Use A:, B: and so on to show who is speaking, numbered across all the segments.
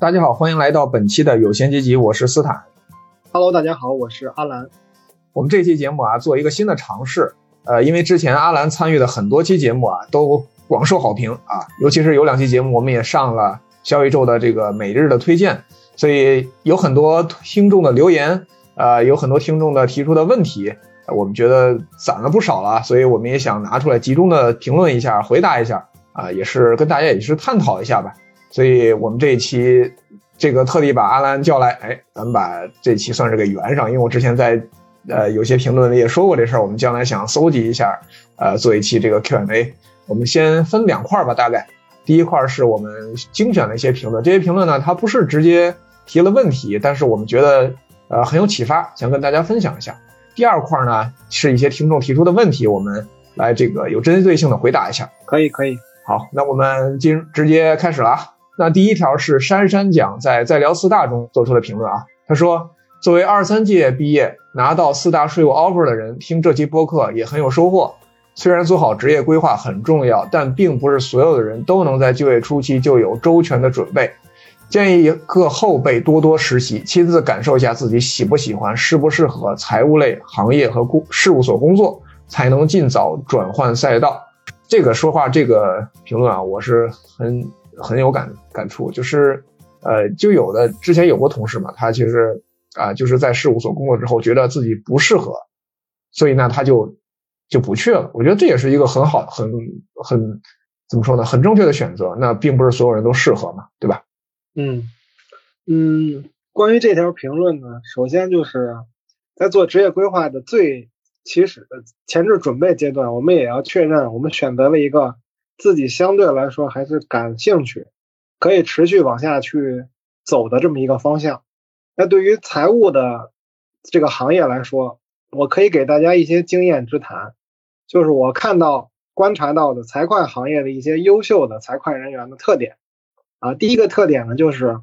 A: 大家好，欢迎来到本期的有闲阶级，我是斯坦。
B: Hello，大家好，我是阿兰。
A: 我们这期节目啊，做一个新的尝试。呃，因为之前阿兰参与的很多期节目啊，都广受好评啊，尤其是有两期节目，我们也上了小宇宙的这个每日的推荐，所以有很多听众的留言，呃，有很多听众的提出的问题，呃我们觉得攒了不少了，所以我们也想拿出来集中的评论一下，回答一下啊、也是跟大家也是探讨一下吧。所以我们这一期这个特地把阿兰叫来，哎，咱们把这期算是给圆上，因为我之前在呃有些评论里也说过这事儿，我们将来想搜集一下，呃，做一期这个 Q&A。我们先分两块儿吧，大概第一块是我们精选的一些评论，这些评论呢，它不是直接提了问题，但是我们觉得呃很有启发，想跟大家分享一下。第二块呢是一些听众提出的问题，我们来这个有针对性的回答一下。
B: 可以，可以。
A: 好，那我们今直接开始了啊。那第一条是珊珊讲在在聊四大中做出的评论啊，他说，作为二三届毕业拿到四大税务 offer 的人，听这期播客也很有收获。虽然做好职业规划很重要，但并不是所有的人都能在就业初期就有周全的准备。建议各后辈多多实习，亲自感受一下自己喜不喜欢、适不适合财务类行业和工事务所工作，才能尽早转换赛道。这个说话这个评论啊，我是很很有感感触，就是呃，就有的之前有过同事嘛，他其实啊、就是在事务所工作之后，觉得自己不适合，所以呢，他就就不去了。我觉得这也是一个很好、很很怎么说呢，很正确的选择。那并不是所有人都适合嘛，对吧？
B: 嗯嗯，关于这条评论呢，首先就是在做职业规划的最起始的前置准备阶段，我们也要确认我们选择了一个自己相对来说还是感兴趣、可以持续往下去走的这么一个方向。那对于财务的这个行业来说，我可以给大家一些经验之谈，就是我看到、观察到的财会行业的一些优秀的财会人员的特点。啊，第一个特点呢，就是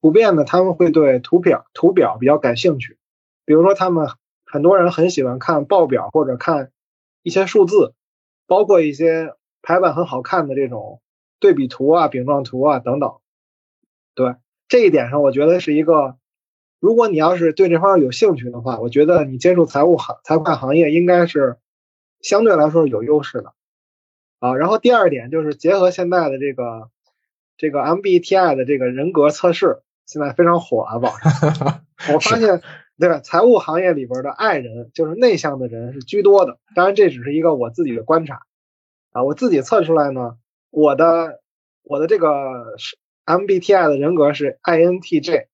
B: 普遍的他们会对图表图表比较感兴趣，比如说他们很多人很喜欢看报表或者看一些数字，包括一些排版很好看的这种对比图啊、饼状图啊等等。对这一点上，我觉得是一个，如果你要是对这方面有兴趣的话，我觉得你接触财务行财会行业应该是相对来说是有优势的。啊，然后第二点就是结合现在的这个。这个 MBTI 的这个人格测试现在非常火啊，网上我发现，对吧？财务行业里边的爱人就是内向的人是居多的，当然这只是一个我自己的观察啊，我自己测出来呢，我的我的这个是 MBTI 的人格是 INTJ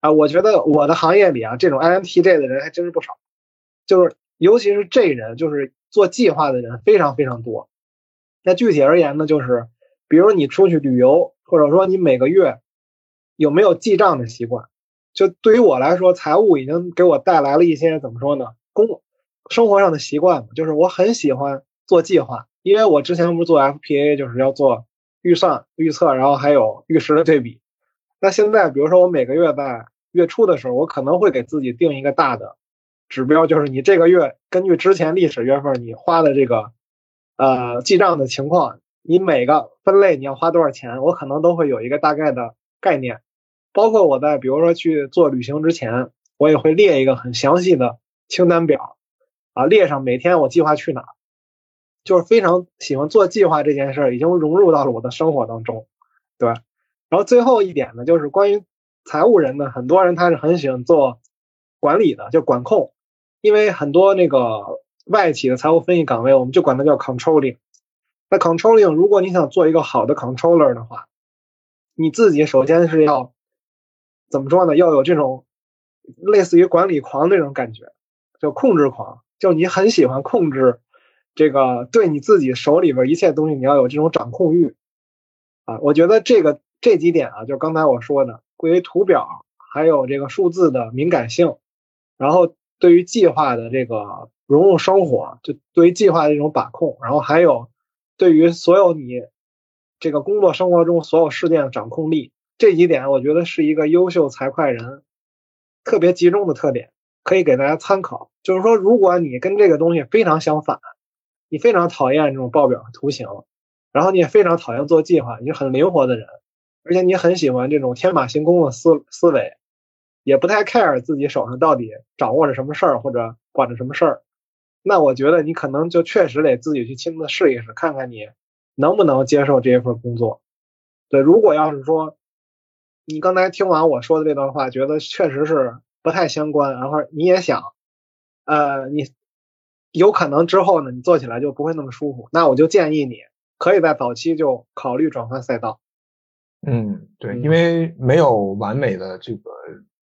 B: 啊，我觉得我的行业里啊，这种 INTJ 的人还真是不少，就是尤其是这人，就是做计划的人非常非常多。那具体而言呢，就是。比如你出去旅游，或者说你每个月有没有记账的习惯？就对于我来说，财务已经给我带来了一些怎么说呢？工生活上的习惯，就是我很喜欢做计划，因为我之前不是做 FPA，就是要做预算、预测，然后还有预时的对比。那现在，比如说我每个月在月初的时候，我可能会给自己定一个大的指标，就是你这个月根据之前历史月份你花的这个呃记账的情况。你每个分类你要花多少钱，我可能都会有一个大概的概念。包括我在比如说去做旅行之前，我也会列一个很详细的清单表，啊，列上每天我计划去哪，就是非常喜欢做计划这件事儿，已经融入到了我的生活当中，对。然后最后一点呢，就是关于财务人呢，很多人他是很喜欢做管理的，就管控，因为很多那个外企的财务分析岗位，我们就管它叫 controlling。那 controlling，如果你想做一个好的 controller 的话，你自己首先是要怎么说呢？要有这种类似于管理狂那种感觉，就控制狂，就你很喜欢控制这个对你自己手里边一切东西，你要有这种掌控欲啊。我觉得这个这几点啊，就刚才我说的，关于图表还有这个数字的敏感性，然后对于计划的这个融入生活，就对于计划的这种把控，然后还有。对于所有你这个工作生活中所有事件的掌控力，这几点我觉得是一个优秀财会人特别集中的特点，可以给大家参考。就是说，如果你跟这个东西非常相反，你非常讨厌这种报表图形，然后你也非常讨厌做计划，你是很灵活的人，而且你很喜欢这种天马行空的思思维，也不太 care 自己手上到底掌握着什么事儿或者管着什么事儿，那我觉得你可能就确实得自己去亲自试一试，看看你能不能接受这一份工作。对，如果要是说你刚才听完我说的这段话，觉得确实是不太相关，然后你也想，呃，你有可能之后呢，你做起来就不会那么舒服，那我就建议你可以在早期就考虑转换赛道。
A: 嗯，对，因为没有完美的这个，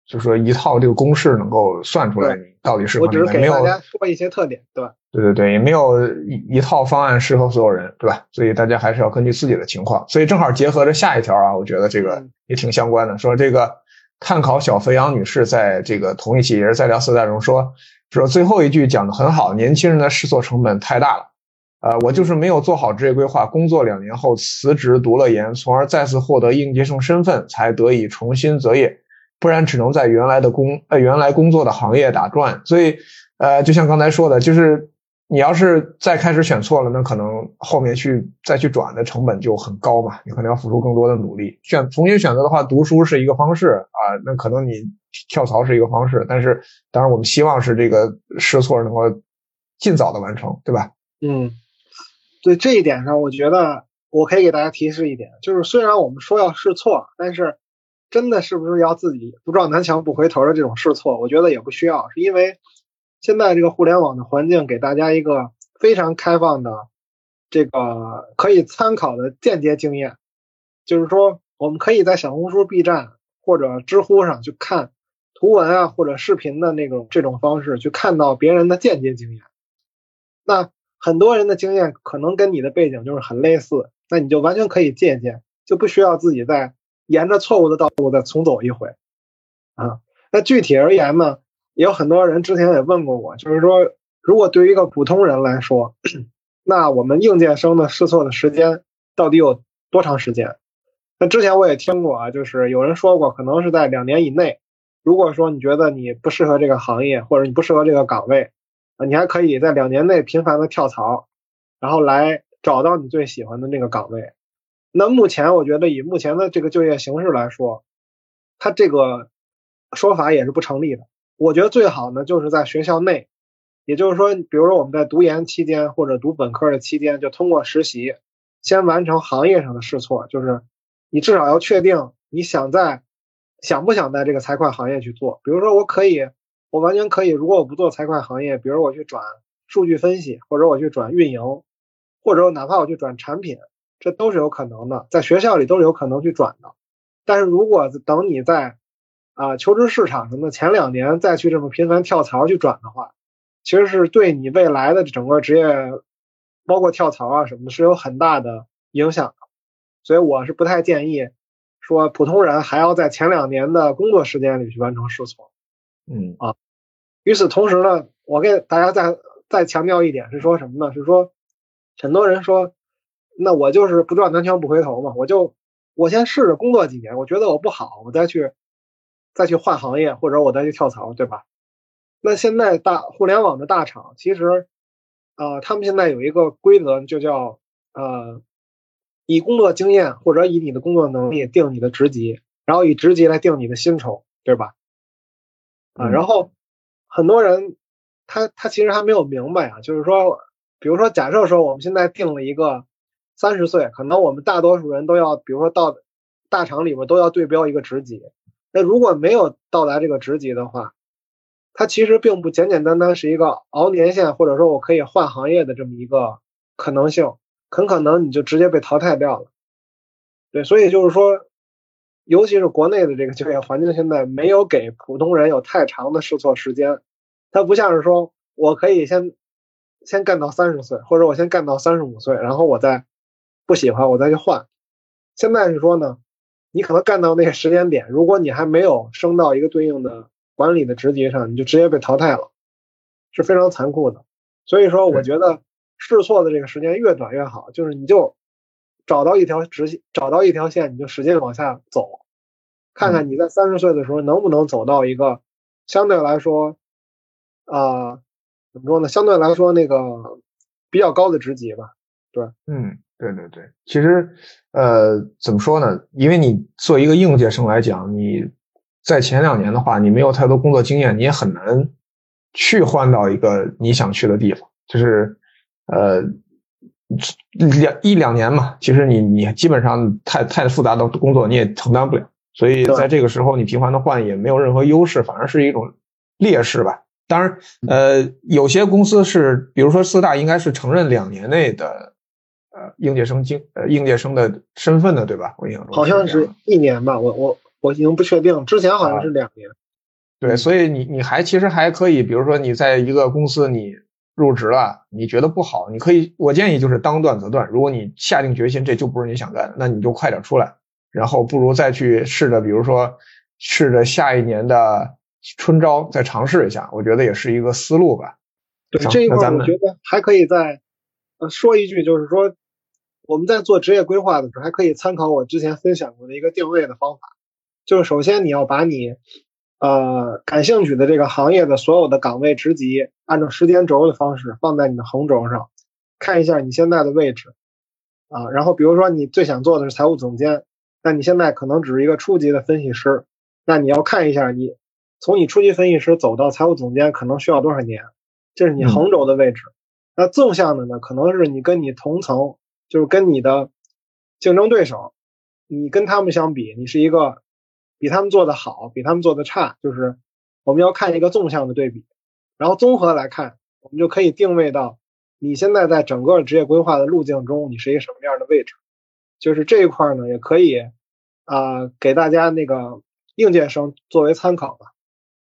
A: 就是说一套这个公式能够算出来你到底适合
B: 我只是给
A: 没有
B: 大家说一些特点，对吧？
A: 对对对，也没有一一套方案适合所有人，对吧？所以大家还是要根据自己的情况。所以正好结合着下一条啊，我觉得这个
B: 嗯
A: 也挺相关的。说这个探考小肥羊女士在这个同一期也是在聊四代中说，说最后一句讲的很好，年轻人的试错成本太大了。呃，我就是没有做好职业规划，工作两年后辞职读了研，从而再次获得应届生身份，才得以重新择业，不然只能在原来的工呃原来工作的行业打转。所以呃，就像刚才说的，就是你要是再开始选错了，那可能后面去再去转的成本就很高嘛，你可能要付出更多的努力。选重新选择的话，读书是一个方式啊，那可能你跳槽是一个方式，但是当然我们希望是这个试错能够尽早的完成，对吧？
B: 嗯，对这一点上，我觉得我可以给大家提示一点，就是虽然我们说要试错，但是真的是不是要自己不撞南墙不回头的这种试错，我觉得也不需要，是因为现在这个互联网的环境给大家一个非常开放的这个可以参考的间接经验，就是说我们可以在小红书、B 站或者知乎上去看图文啊或者视频的那种这种方式去看到别人的间接经验。那很多人的经验可能跟你的背景就是很类似，那你就完全可以借鉴，就不需要自己再沿着错误的道路再重走一回啊。那具体而言呢，也有很多人之前也问过我，就是说，如果对于一个普通人来说，那我们应届生的试错的时间到底有多长时间？那之前我也听过啊，就是有人说过，可能是在两年以内。如果说你觉得你不适合这个行业，或者你不适合这个岗位，啊，你还可以在两年内频繁的跳槽，然后来找到你最喜欢的那个岗位。那目前我觉得以目前的这个就业形势来说，它这个说法也是不成立的。我觉得最好呢就是在学校内，也就是说，比如说我们在读研期间或者读本科的期间，就通过实习先完成行业上的试错，就是你至少要确定你想在想不想在这个财会行业去做。比如说我可以。我完全可以，如果我不做财会行业，比如我去转数据分析，或者我去转运营，或者哪怕我去转产品，这都是有可能的，在学校里都是有可能去转的。但是如果等你在啊、求职市场什么的前两年再去这么频繁跳槽去转的话，其实是对你未来的整个职业，包括跳槽啊什么的，是有很大的影响的。所以我是不太建议说普通人还要在前两年的工作时间里去完成试错。
A: 嗯
B: 啊，与此同时呢，我给大家再再强调一点是说什么呢？是说很多人说，那我就是不撞南墙不回头嘛，我就我先试着工作几年，我觉得我不好，我再去再去换行业，或者我再去跳槽，对吧？那现在大互联网的大厂其实，呃，他们现在有一个规则，就叫呃，以工作经验或者以你的工作能力定你的职级，然后以职级来定你的薪酬，对吧？啊，然后很多人他他其实还没有明白啊，就是说，比如说假设说我们现在定了一个三十岁，可能我们大多数人都要，比如说到大厂里边都要对标一个职级，那如果没有到达这个职级的话，它其实并不简简单单是一个熬年限或者说我可以换行业的这么一个可能性，很可能你就直接被淘汰掉了。对，所以就是说。尤其是国内的这个就业环境，现在没有给普通人有太长的试错时间。它不像是说我可以先先干到三十岁，或者我先干到三十五岁，然后我再不喜欢我再去换。现在是说呢，你可能干到那个时间点，如果你还没有升到一个对应的管理的职级上，你就直接被淘汰了，是非常残酷的。所以说，我觉得试错的这个时间越短越好，就是你就。找到一条直线，找到一条线，你就使劲往下走，看看你在三十岁的时候能不能走到一个相对来说，啊、呃，怎么说呢？相对来说那个比较高的职级吧。对，
A: 嗯，对对对，其实呃怎么说呢？因为你做一个应届生来讲，你在前两年的话，你没有太多工作经验，你也很难去换到一个你想去的地方。就是呃两一两年嘛，其实你你基本上太太复杂的工作你也承担不了，所以在这个时候你频繁的换也没有任何优势，反而是一种劣势吧。当然，呃，有些公司是，比如说四大，应该是承认两年内的。呃，应届生经呃应届生的身份的，对吧？我印象中
B: 好像是一年吧，我我我已经不确定，之前好像是两年。
A: 对，所以你你还其实还可以，比如说你在一个公司你入职了，你觉得不好，你可以，我建议就是当断则断。如果你下定决心这就不是你想干的，那你就快点出来，然后不如再去试着，比如说试着下一年的春招再尝试一下，我觉得也是一个思路吧。
B: 对这一块，我觉得还可以再呃说一句，就是说。我们在做职业规划的时候，还可以参考我之前分享过的一个定位的方法，就是首先你要把你，呃，感兴趣的这个行业的所有的岗位职级，按照时间轴的方式放在你的横轴上，看一下你现在的位置，啊，然后比如说你最想做的是财务总监，那你现在可能只是一个初级的分析师，那你要看一下你从你初级分析师走到财务总监可能需要多少年，这是你横轴的位置，那纵向的呢，可能是你跟你同层。就是跟你的竞争对手，你跟他们相比，你是一个比他们做的好，比他们做的差，就是我们要看一个纵向的对比，然后综合来看，我们就可以定位到你现在在整个职业规划的路径中，你是一个什么样的位置。就是这一块呢，也可以啊给大家那个应届生作为参考吧。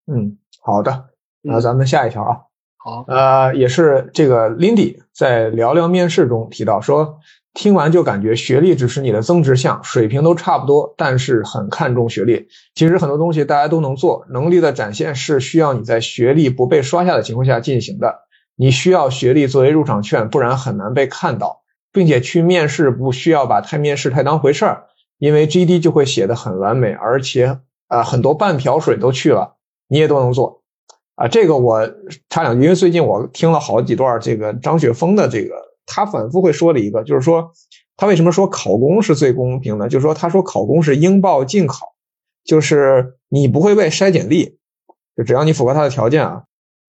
A: 嗯，好的，那咱们下一条啊。
B: 好，
A: 呃，也是这个 Lindy 在聊聊面试中提到说，听完就感觉学历只是你的增值项，水平都差不多，但是很看重学历。其实很多东西大家都能做，能力的展现是需要你在学历不被刷下的情况下进行的。你需要学历作为入场券，不然很难被看到，并且去面试不需要把太面试太当回事儿，因为 GD 就会写的很完美，而且啊很多半瓢水都去了，你也都能做。啊，这个我插两句，因为最近我听了好几段这个张雪峰的这个，他反复会说的一个，就是说他为什么说考公是最公平的？就是说他说考公是应报尽考，就是你不会被筛简历，就只要你符合他的条件啊。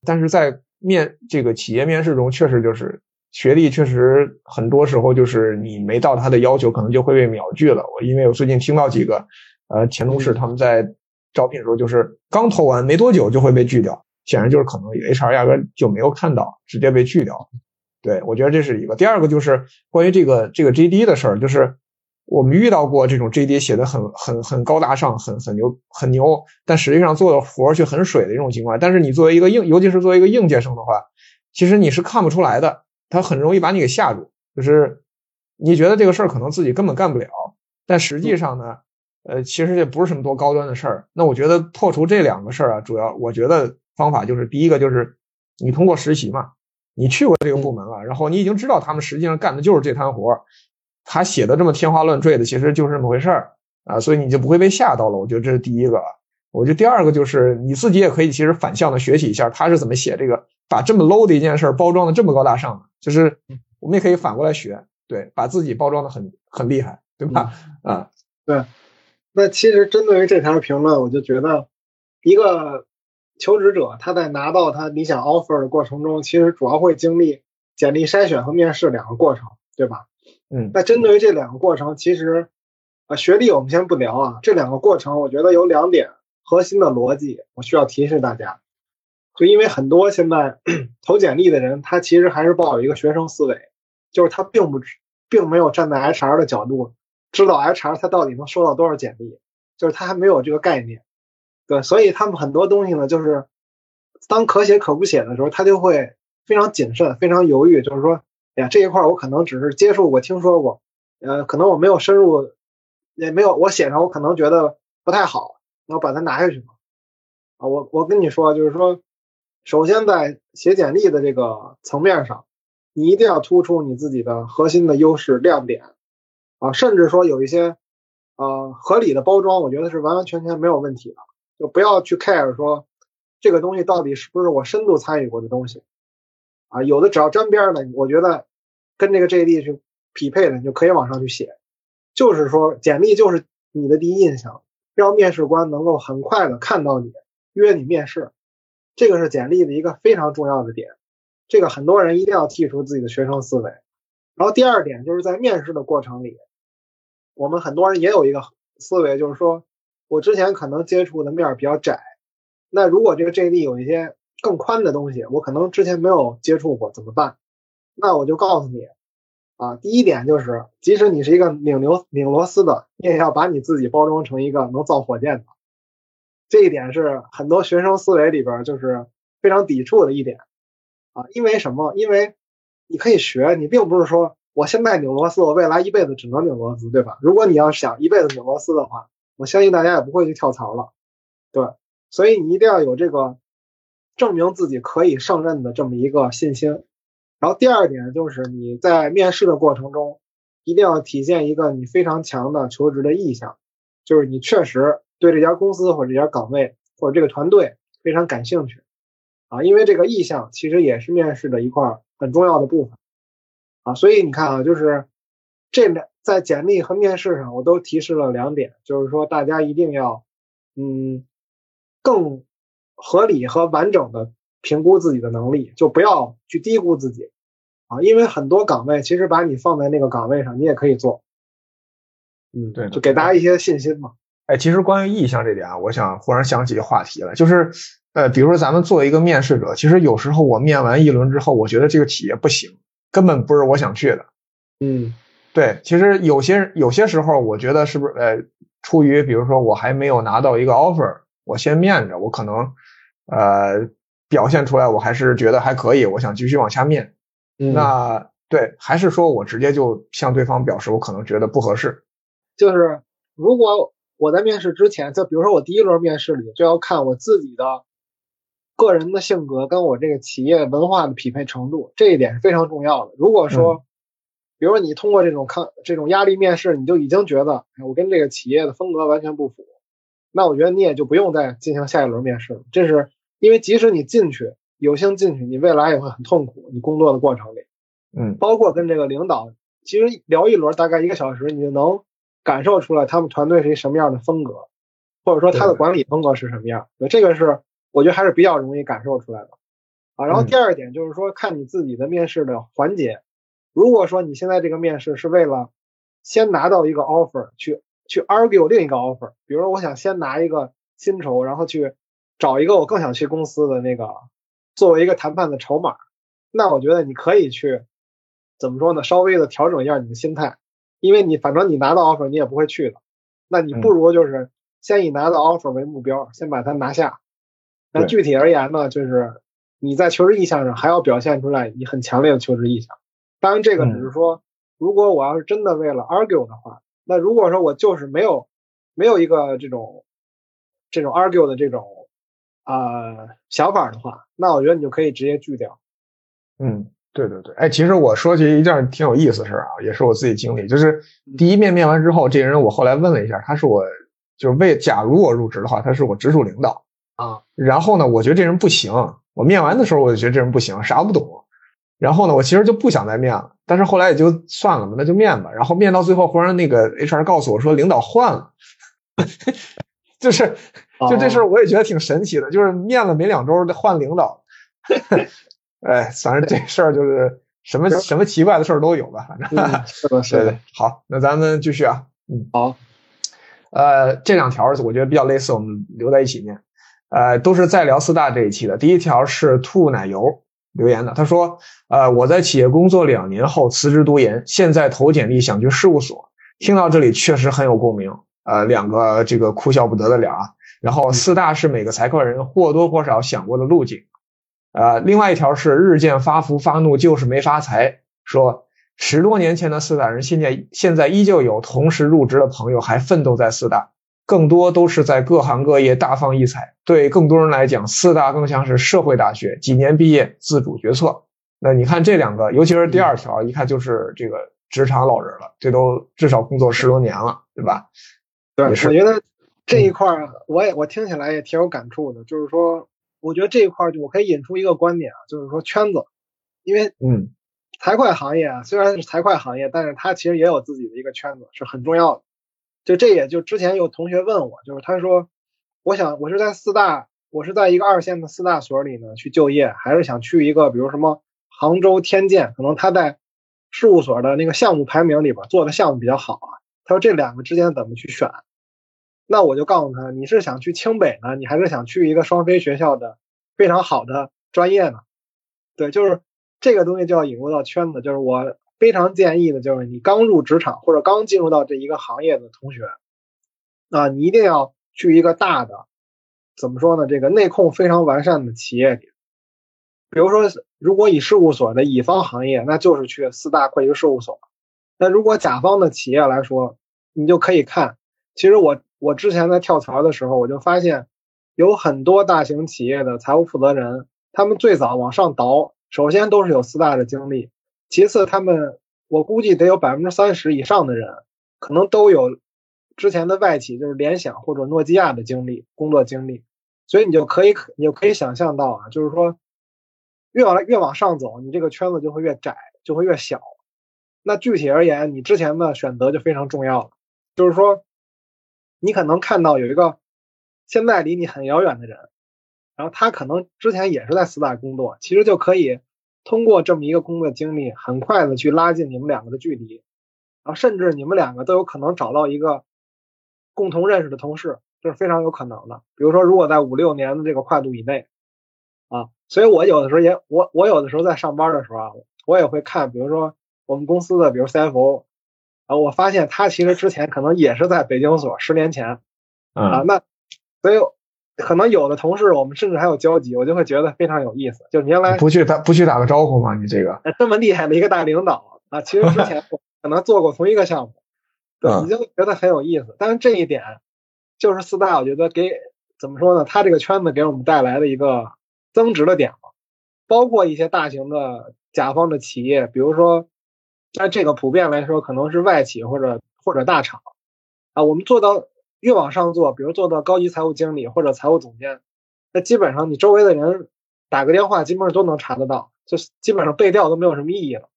A: 但是在面这个企业面试中，确实就是学历确实很多时候就是你没到他的要求，可能就会被秒拒了。我因为我最近听到几个呃前同事他们在招聘的时候，就是刚投完没多久就会被拒掉。显然就是可能 HR 压根就没有看到，直接被拒掉。对我觉得这是一个。第二个就是关于这个这个 JD 的事儿，就是我们遇到过这种 JD 写的很很很高大上，很很牛很牛，但实际上做的活儿却很水的一种情况。但是你作为一个应，尤其是作为一个应届生的话，其实你是看不出来的，他很容易把你给吓住。就是你觉得这个事儿可能自己根本干不了，但实际上呢，呃，其实这不是什么多高端的事儿。那我觉得破除这两个事儿啊，主要我觉得。方法就是第一个就是你通过实习嘛，你去过这个部门了，然后你已经知道他们实际上干的就是这摊活他写的这么天花乱坠的，其实就是这么回事儿啊，所以你就不会被吓到了。我觉得这是第一个。我觉得第二个就是你自己也可以其实反向的学习一下他是怎么写这个，把这么 low 的一件事包装的这么高大上的，就是我们也可以反过来学，对，把自己包装的很很厉害，对吧？啊，
B: 对。那其实针对于这条评论，我就觉得一个。求职者他在拿到他理想 offer 的过程中，其实主要会经历简历筛选和面试两个过程，对吧？
A: 嗯，
B: 那针对于这两个过程，其实啊，学历我们先不聊啊，这两个过程我觉得有两点核心的逻辑，我需要提示大家。就因为很多现在投简历的人，他其实还是抱有一个学生思维，就是他并不并没有站在 HR 的角度，知道 HR 他到底能收到多少简历，就是他还没有这个概念。对，所以他们很多东西呢，就是当可写可不写的时候，他就会非常谨慎、非常犹豫。就是说，哎呀，这一块我可能只是接触过、听说过，呃，可能我没有深入，也没有我写上，我可能觉得不太好，那我把它拿下去嘛。啊，我我跟你说，就是说，首先在写简历的这个层面上，你一定要突出你自己的核心的优势亮点啊，甚至说有一些呃合理的包装，我觉得是完完全全没有问题的。就不要去 care 说这个东西到底是不是我深度参与过的东西啊？有的只要沾边的，我觉得跟这个 JD 去匹配的，你就可以往上去写。就是说，简历就是你的第一印象，让面试官能够很快的看到你，约你面试。这个是简历的一个非常重要的点，这个很多人一定要剔除自己的学生思维。然后第二点就是在面试的过程里，我们很多人也有一个思维，就是说我之前可能接触的面比较窄，那如果这个 JD 有一些更宽的东西，我可能之前没有接触过，怎么办？那我就告诉你。啊，第一点就是，即使你是一个拧牛拧螺丝的，你也要把你自己包装成一个能造火箭的。这一点是很多学生思维里边就是非常抵触的一点啊。因为什么？因为你可以学，你并不是说我现在拧螺丝，我未来一辈子只能拧螺丝，对吧？如果你要想一辈子拧螺丝的话，我相信大家也不会去跳槽了，对。所以你一定要有这个证明自己可以胜任的这么一个信心。然后第二点就是你在面试的过程中，一定要体现一个你非常强的求职的意向，就是你确实对这家公司或者这家岗位或者这个团队非常感兴趣，啊，因为这个意向其实也是面试的一块很重要的部分，啊，所以你看啊，就是这两在简历和面试上我都提示了两点，就是说大家一定要嗯更合理和完整的。评估自己的能力，就不要去低估自己啊！因为很多岗位其实把你放在那个岗位上，你也可以做。嗯，
A: 对，
B: 就给大家一些信心嘛。
A: 哎，其实关于意向这点啊，我想忽然想起一个话题了，就是呃，比如说咱们作为一个面试者，其实有时候我面完一轮之后，我觉得这个企业不行，根本不是我想去的。
B: 嗯，
A: 对，其实有些有些时候，我觉得是不是呃，出于比如说我还没有拿到一个 offer，我先面着，我可能呃。表现出来，我还是觉得还可以，我想继续往下面。那对，还是说我直接就向对方表示，我可能觉得不合适。
B: 就是如果我在面试之前，就比如说我第一轮面试里，就要看我自己的个人的性格跟我这个企业文化的匹配程度，这一点是非常重要的。如果说，比如说你通过这种抗这种压力面试，你就已经觉得我跟这个企业的风格完全不符，那我觉得你也就不用再进行下一轮面试了。这是。因为即使你进去有幸进去，你未来也会很痛苦。你工作的过程里，
A: 嗯，
B: 包括跟这个领导，其实聊一轮大概一个小时，你就能感受出来他们团队是一什么样的风格，或者说他的管理风格是什么样。这个是我觉得还是比较容易感受出来的啊。然后第二点就是说，看你自己的面试的环节。如果说你现在这个面试是为了先拿到一个 offer 去去 argue 另一个 offer，比如说我想先拿一个薪酬，然后去。找一个我更想去公司的那个，作为一个谈判的筹码，那我觉得你可以去，怎么说呢？稍微的调整一下你的心态，因为你反正你拿到 offer 你也不会去的，那你不如就是先以拿到 offer 为目标，先把它拿下。那具体而言呢，就是你在求职意向上还要表现出来你很强烈的求职意向。当然这个只是说，如果我要是真的为了 argue 的话，那如果说我就是没有没有一个这种这种 argue 的这种。啊，想法的话，那我觉得你就可以直接拒掉。
A: 嗯，对对对，哎，其实我说起一件挺有意思的事儿啊，也是我自己经历，就是第一面面完之后，这人我后来问了一下，他是我就是为假如我入职的话，他是我直属领导
B: 啊。
A: 然后呢，我觉得这人不行，我面完的时候我就觉得这人不行，啥不懂。然后呢，我其实就不想再面了，但是后来也就算了嘛，那就面吧。然后面到最后，忽然那个 HR 告诉我说，领导换了，就是。就这事儿，我也觉得挺神奇的，就是面了没两周换领导，哎，反正这事儿就是什么什么奇怪的事儿都有吧，反正
B: 是的，是的。
A: 好，那咱们继续啊，
B: 嗯，好，
A: 呃，这两条我觉得比较类似，我们留在一起念，呃，都是在聊四大这一期的。第一条是吐奶油留言的，他说，呃，我在企业工作两年后辞职读研，现在投简历想去事务所，听到这里确实很有共鸣，呃，两个这个哭笑不得的脸啊。然后四大是每个财会人或多或少想过的路径，呃，另外一条是日渐发福发怒就是没发财。说十多年前的四大人，现在现在依旧有同时入职的朋友还奋斗在四大，更多都是在各行各业大放异彩。对更多人来讲，四大更像是社会大学，几年毕业自主决策。那你看这两个，尤其是第二条，一看就是这个职场老人了，这都至少工作十多年了，对吧？
B: 对，我觉得。这一块儿，我也我听起来也挺有感触的。就是说，我觉得这一块儿就我可以引出一个观点啊，就是说圈子，因为
A: 嗯，
B: 财会行业啊，虽然是财会行业，但是它其实也有自己的一个圈子，是很重要的。就这也就之前有同学问我，就是他说，我想我是在四大，我是在一个二线的四大所里呢去就业，还是想去一个比如什么杭州天健，可能他在事务所的那个项目排名里边做的项目比较好啊。他说这两个之间怎么去选？那我就告诉他，你是想去清北呢，你还是想去一个双非学校的非常好的专业呢？对，就是这个东西就要引入到圈子，就是我非常建议的，就是你刚入职场或者刚进入到这一个行业的同学，啊，你一定要去一个大的，怎么说呢？这个内控非常完善的企业里，比如说，如果以事务所的乙方行业，那就是去四大会计事务所。那如果甲方的企业来说，你就可以看，其实我。我之前在跳槽的时候，我就发现有很多大型企业的财务负责人，他们最早往上倒，首先都是有四大的经历，其次他们我估计得有百分之三十以上的人，可能都有之前的外企，就是联想或者诺基亚的经历、工作经历，所以你就可以你就可以想象到啊，就是说越往越往上走，你这个圈子就会越窄，就会越小。那具体而言，你之前的选择就非常重要了，就是说。你可能看到有一个现在离你很遥远的人，然后他可能之前也是在四大工作，其实就可以通过这么一个工作经历，很快的去拉近你们两个的距离，然后甚至你们两个都有可能找到一个共同认识的同事，这是非常有可能的。比如说，如果在五六年的这个跨度以内，啊，所以我有的时候也我我有的时候在上班的时候啊，我也会看，比如说我们公司的，比如 CFO。啊，我发现他其实之前可能也是在北京所，十年前，啊，那所以可能有的同事我们甚至还有交集，我就会觉得非常有意思。就原来
A: 不去打不去打个招呼吗？你这个
B: 这么厉害的一个大领导啊，其实之前可能做过同一个项目，对你就觉得很有意思。但是这一点就是四大，我觉得给怎么说呢？他这个圈子给我们带来的一个增值的点嘛，包括一些大型的甲方的企业，比如说。那这个普遍来说，可能是外企或者或者大厂，啊，我们做到越往上做，比如做到高级财务经理或者财务总监，那基本上你周围的人打个电话，基本上都能查得到，就基本上背调都没有什么意义了，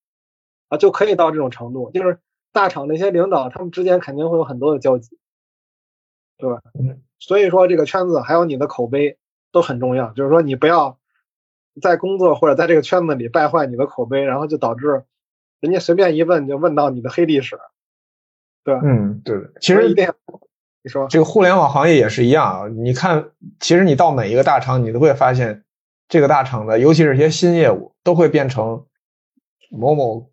B: 啊，就可以到这种程度。就是大厂那些领导，他们之间肯定会有很多的交集，对吧？嗯。所以说，这个圈子还有你的口碑都很重要。就是说，你不要在工作或者在这个圈子里败坏你的口碑，然后就导致。人家随便一问就问到你的黑历史，对吧？
A: 嗯，对。其实
B: 一定，你说
A: 这个互联网行业也是一样啊。你看，其实你到每一个大厂，你都会发现，这个大厂的，尤其是一些新业务，都会变成某某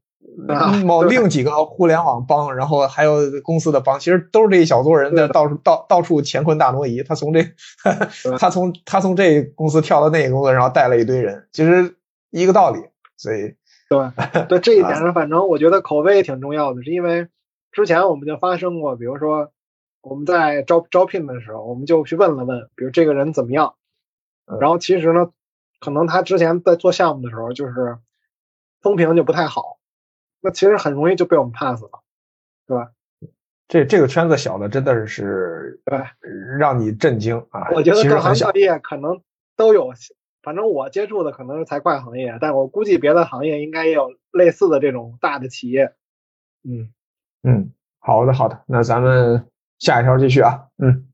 A: 某另几个互联网帮，然后还有公司的帮，其实都是这一小撮人在到处到到处乾坤大挪移。他从这，他从他从这公司跳到那个公司，然后带了一堆人，其实一个道理。所以。
B: 对对，这一点上，反正我觉得口碑挺重要的，是因为之前我们就发生过，比如说我们在招招聘的时候，我们就去问了问，比如这个人怎么样，然后其实呢，可能他之前在做项目的时候就是风评就不太好，那其实很容易就被我们 pass 了，对吧？
A: 这这个圈子小的真的是
B: 对，
A: 让你震惊啊！
B: 我觉得各行各业可能都有。反正我接触的可能是财会行业，但我估计别的行业应该也有类似的这种大的企业。
A: 嗯嗯，好的好的，那咱们下一条继续啊。嗯，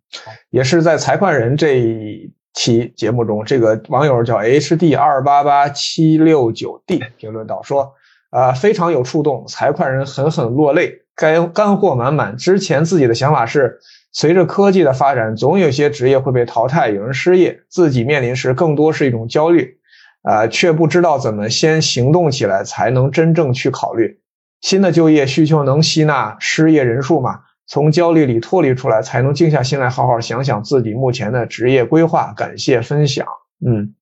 A: 也是在财会人这一期节目中，这个网友叫 H D 二八八七六九 D 评论到说，啊非常有触动，财会人狠狠落泪，干干货满满。之前自己的想法是。随着科技的发展，总有些职业会被淘汰，有人失业，自己面临时更多是一种焦虑，啊，却不知道怎么先行动起来才能真正去考虑新的就业需求能吸纳失业人数吗？从焦虑里脱离出来，才能静下心来好好想想自己目前的职业规划。感谢分享。嗯，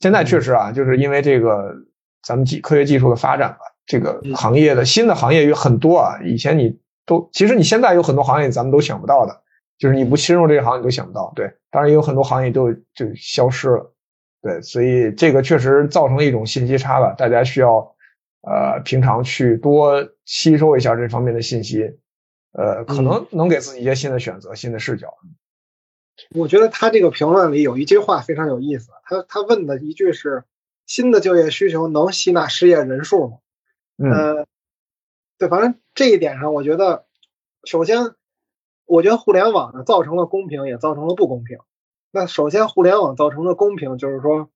A: 现在确实啊，就是因为这个咱们技科学技术的发展吧，这个行业的新的行业有很多啊，以前你都其实你现在有很多行业咱们都想不到的。就是你不深入这一行，你都想不到。对，当然也有很多行业都就消失了。对，所以这个确实造成了一种信息差吧。大家需要呃平常去多吸收一下这方面的信息，呃，可能能给自己一些新的选择、新的视角。
B: 我觉得他这个评论里有一句话非常有意思，他他问的一句是：新的就业需求能吸纳失业人数吗？呃，对，反正这一点上，我觉得，首先，我觉得互联网呢造成了公平，也造成了不公平。那首先，互联网造成的公平，就是说，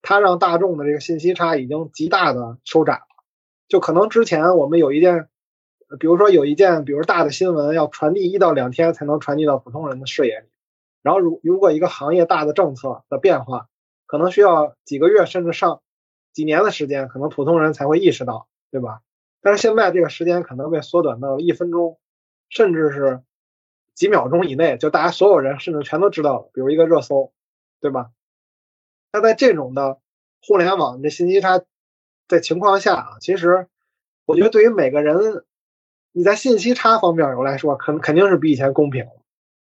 B: 它让大众的这个信息差已经极大的收窄了。就可能之前我们有一件，比如说有一件，比如大的新闻要传递一到两天才能传递到普通人的视野里，然后如如果一个行业大的政策的变化，可能需要几个月甚至上几年的时间，可能普通人才会意识到，对吧？但是现在这个时间可能被缩短到一分钟，甚至是。几秒钟以内，就大家所有人甚至全都知道了，比如一个热搜，对吧？那在这种的互联网的信息差的情况下啊，其实我觉得对于每个人，你在信息差方面我来说，肯肯定是比以前公平了。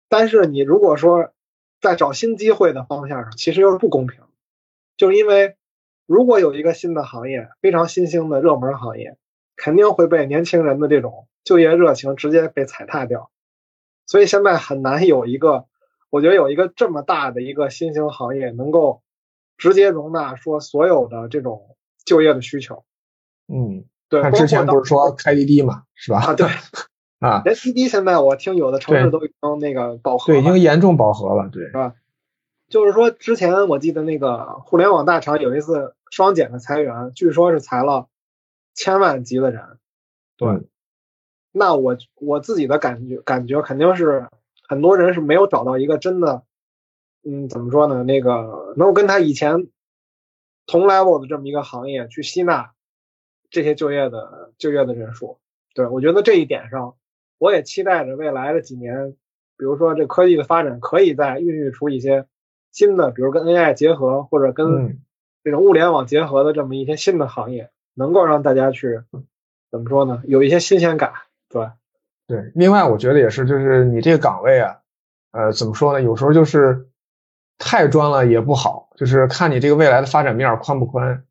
B: 但是你如果说在找新机会的方向上，其实又是不公平，就是因为如果有一个新的行业，非常新兴的热门行业，肯定会被年轻人的这种就业热情直接被踩踏掉。所以现在很难有一个，我觉得有一个这么大的一个新兴行业能够直接容纳说所有的这种就业的需求。
A: 嗯，
B: 对。
A: 之前不是说开滴滴嘛，是吧？
B: 啊，对。
A: 啊，
B: 连滴滴现在我听有的城市都已经那个饱和，
A: 对，已经严重饱和了，对，
B: 是吧？就是说之前我记得那个互联网大厂有一次双减的裁员，据说是裁了千万级的人，对。那我我自己的感觉感觉肯定是很多人是没有找到一个真的，嗯，怎么说呢？那个能够跟他以前同 level 的这么一个行业去吸纳这些就业的就业的人数。对我觉得这一点上，我也期待着未来的几年，比如说这科技的发展，可以再孕育出一些新的，比如跟 AI 结合或者跟这种物联网结合的这么一些新的行业，能够让大家去怎么说呢？有一些新鲜感。对，
A: 对，另外我觉得也是，就是你这个岗位啊，呃，怎么说呢？有时候就是太专了也不好，就是看你这个未来的发展面宽不宽。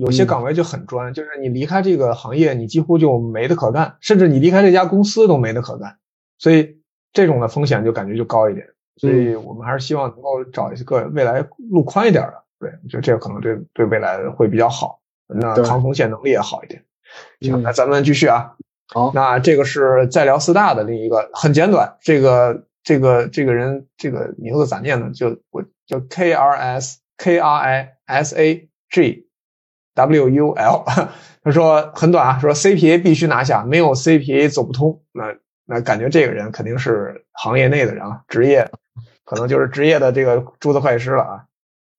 A: 有些岗位就很专，就是你离开这个行业，你几乎就没得可干，甚至你离开这家公司都没得可干。所以这种的风险就感觉就高一点。所以我们还是希望能够找一个未来路宽一点的。对，我觉得这个可能对对未来会比较好，那抗风险能力也好一点。行，那咱们继续啊。
B: 好，
A: 那这个是再聊四大的另一个很简短，这个这个这个人这个名字咋念呢？就我叫 K R S K R I S A G W U L，他说很短啊，说 C P A 必须拿下，没有 C P A 走不通。那那感觉这个人肯定是行业内的人啊，职业可能就是职业的这个注册会计师了啊。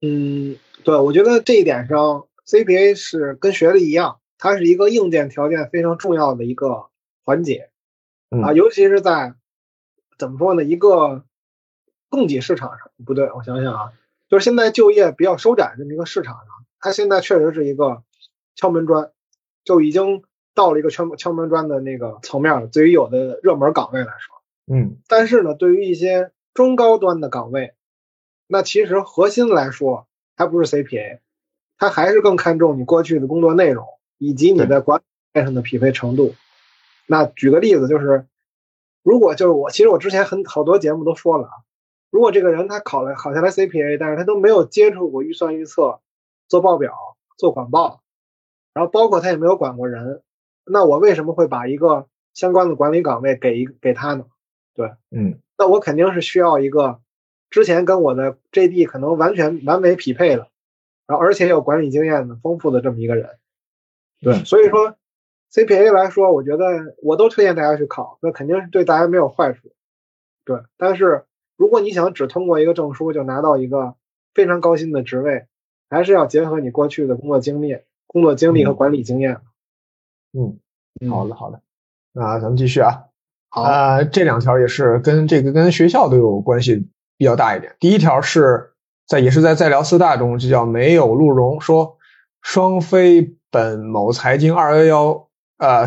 B: 嗯，对，我觉得这一点上 C P A 是跟学历一样。它是一个硬件条件非常重要的一个环节，啊，尤其是在怎么说呢？一个供给市场上，不对，我想想啊，就是现在就业比较收窄这么一个市场上，它现在确实是一个敲门砖，就已经到了一个敲敲门砖的那个层面了。对于有的热门岗位来
A: 说，嗯，
B: 但是呢，对于一些中高端的岗位，那其实核心来说还不是 CPA，他还是更看重你过去的工作内容。以及你在管理上的匹配程度。那举个例子，就是如果就是我，其实我之前很好多节目都说了啊，如果这个人他考了考下来 CPA，但是他都没有接触过预算预测、做报表、做管报，然后包括他也没有管过人，那我为什么会把一个相关的管理岗位给一给他呢？对，
A: 嗯，
B: 那我肯定是需要一个之前跟我的 JD 可能完全完美匹配的，然后而且有管理经验的丰富的这么一个人。
A: 对，
B: 所以说，CPA 来说，我觉得我都推荐大家去考，那肯定是对大家没有坏处。对，但是如果你想只通过一个证书就拿到一个非常高薪的职位，还是要结合你过去的工作经历、工作经历和管理经验。
A: 嗯，好的，好的，那咱们继续啊。
B: 好，
A: 呃，这两条也是跟这个跟学校都有关系比较大一点。第一条是在也是在在聊四大中，就叫没有鹿茸说双非。本某财经二幺幺，呃，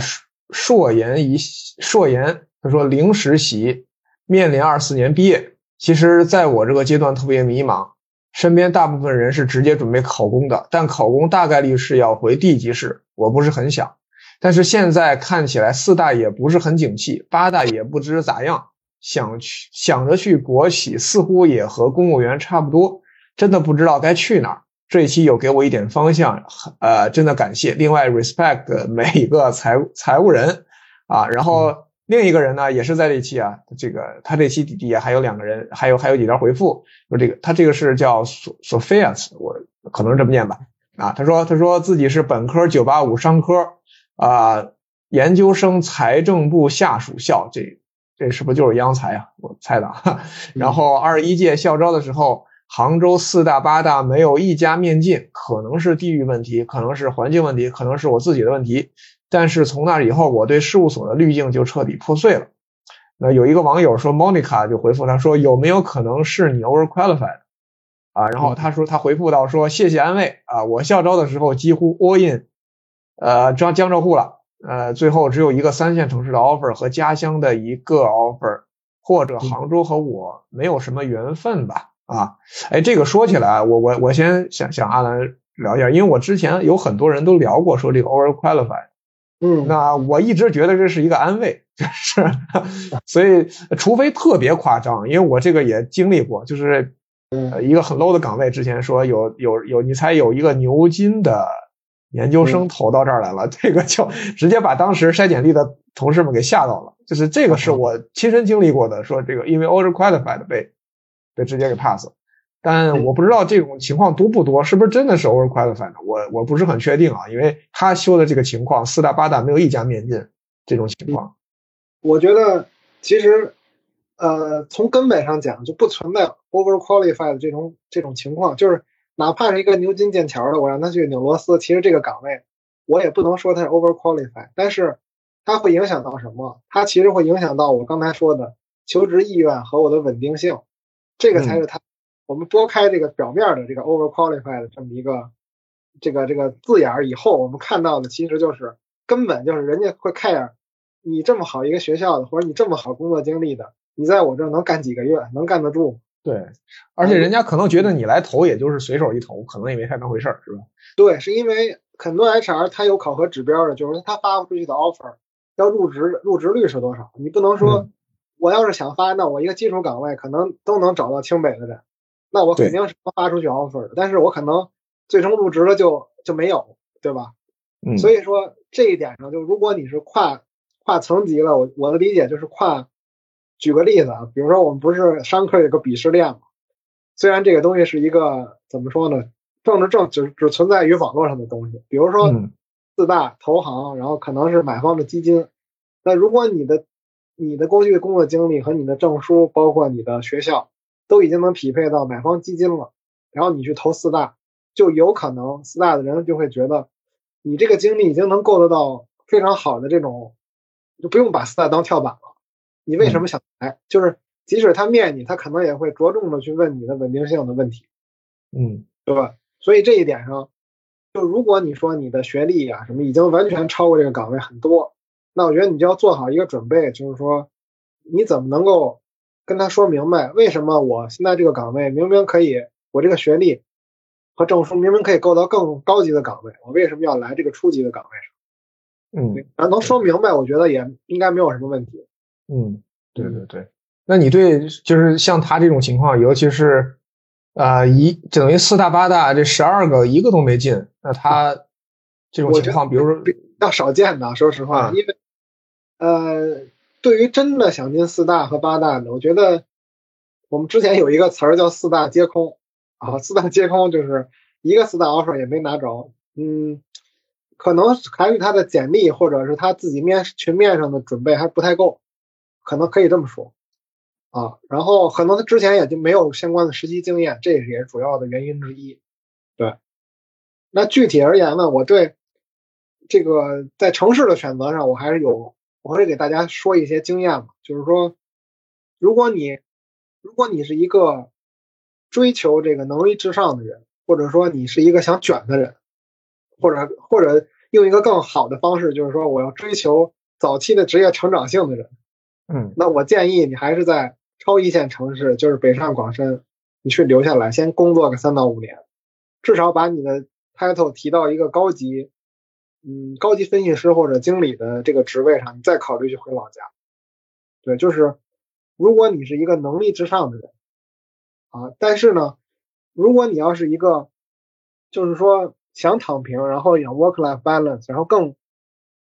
A: 硕研一硕研，他说零实习，面临二四年毕业。其实，在我这个阶段特别迷茫，身边大部分人是直接准备考公的，但考公大概率是要回地级市，我不是很想。但是现在看起来四大也不是很景气，八大也不知咋样，想去想着去国企，似乎也和公务员差不多，真的不知道该去哪儿。这一期有给我一点方向，呃，真的感谢。另外，respect 每一个财财务人啊，然后另一个人呢，也是在这期啊，这个他这期底下还有两个人，还有还有几条回复，说这个他这个是叫索索菲亚斯，我可能是这么念吧，啊，他说他说自己是本科九八五商科啊，研究生财政部下属校，这这是不是就是央财啊？我猜的，然后二十一届校招的时候。杭州四大八大没有一家面进，可能是地域问题，可能是环境问题，可能是我自己的问题。但是从那以后，我对事务所的滤镜就彻底破碎了。那有一个网友说，Monica 就回复他说，有没有可能是你 overqualified 啊？然后他说他回复到说，谢谢安慰啊，我校招的时候几乎 all in，呃江江浙沪了，呃最后只有一个三线城市的 offer 和家乡的一个 offer，或者杭州和我没有什么缘分吧。啊，哎，这个说起来，我我我先想想阿兰聊一下，因为我之前有很多人都聊过说这个 overqualified，
B: 嗯，
A: 那我一直觉得这是一个安慰，就是，所以除非特别夸张，因为我这个也经历过，就是一个很 low 的岗位，之前说有有有，你猜有一个牛津的研究生投到这儿来了，这个就直接把当时筛简历的同事们给吓到了，就是这个是我亲身经历过的，说这个因为 overqualified 被。被直接给 pass，但我不知道这种情况多不多，是不是真的是 overqualified？我我不是很确定啊，因为他修的这个情况，四大八大没有一家面进这种情况。
B: 我觉得其实，呃，从根本上讲就不存在 overqualified 这种这种情况，就是哪怕是一个牛津剑桥的，我让他去拧螺丝，其实这个岗位我也不能说他是 overqualified，但是它会影响到什么？它其实会影响到我刚才说的求职意愿和我的稳定性。这个才是他，我们拨开这个表面的这个 overqualified 这么一个这个这个字眼儿以后，我们看到的其实就是根本就是人家会 care 你这么好一个学校的，或者你这么好工作经历的，你在我这儿能干几个月，能干得住？
A: 对，而且人家可能觉得你来投，也就是随手一投，可能也没太当回事儿，是吧？
B: 对，是因为很多 HR 他有考核指标的，就是他发出去的 offer 要入职，入职率是多少？你不能说。我要是想发，那我一个基础岗位可能都能找到清北的人，那我肯定是能发出去 offer 的。但是我可能最终入职了就就没有，对吧？
A: 嗯，
B: 所以说这一点上，就如果你是跨跨层级了，我我的理解就是跨。举个例子啊，比如说我们不是商科有个鄙视链嘛？虽然这个东西是一个怎么说呢，政治正只只存在于网络上的东西。比如说四大投行，然后可能是买方的基金，那如果你的你的过去的工作经历和你的证书，包括你的学校，都已经能匹配到买方基金了。然后你去投四大，就有可能四大的人就会觉得，你这个经历已经能够得到非常好的这种，就不用把四大当跳板了。你为什么想来？就是即使他面你，他可能也会着重的去问你的稳定性的问题，
A: 嗯，
B: 对吧？所以这一点上，就如果你说你的学历啊什么已经完全超过这个岗位很多。那我觉得你就要做好一个准备，就是说，你怎么能够跟他说明白，为什么我现在这个岗位明明可以，我这个学历和证书明明可以够到更高级的岗位，我为什么要来这个初级的岗位
A: 上？嗯，
B: 然后能说明白，我觉得也应该没有什么问题。
A: 嗯，对对对。那你对就是像他这种情况，尤其是啊一等于四大八大这十二个一个都没进，那他这种情况，比如说
B: 比较少见的，说实话，因为。呃，对于真的想进四大和八大的，我觉得我们之前有一个词儿叫“四大皆空”啊，“四大皆空”就是一个四大 offer 也没拿着。嗯，可能还是他的简历或者是他自己面群面上的准备还不太够，可能可以这么说啊。然后可能他之前也就没有相关的实习经验，这也是主要的原因之一。对，那具体而言呢，我对这个在城市的选择上，我还是有。我会给大家说一些经验嘛，就是说，如果你如果你是一个追求这个能力至上的人，或者说你是一个想卷的人，或者或者用一个更好的方式，就是说我要追求早期的职业成长性的人，
A: 嗯，
B: 那我建议你还是在超一线城市，就是北上广深，你去留下来，先工作个三到五年，至少把你的 title 提到一个高级。嗯，高级分析师或者经理的这个职位上，你再考虑去回老家。对，就是如果你是一个能力至上的人啊，但是呢，如果你要是一个就是说想躺平，然后想 work life balance，然后更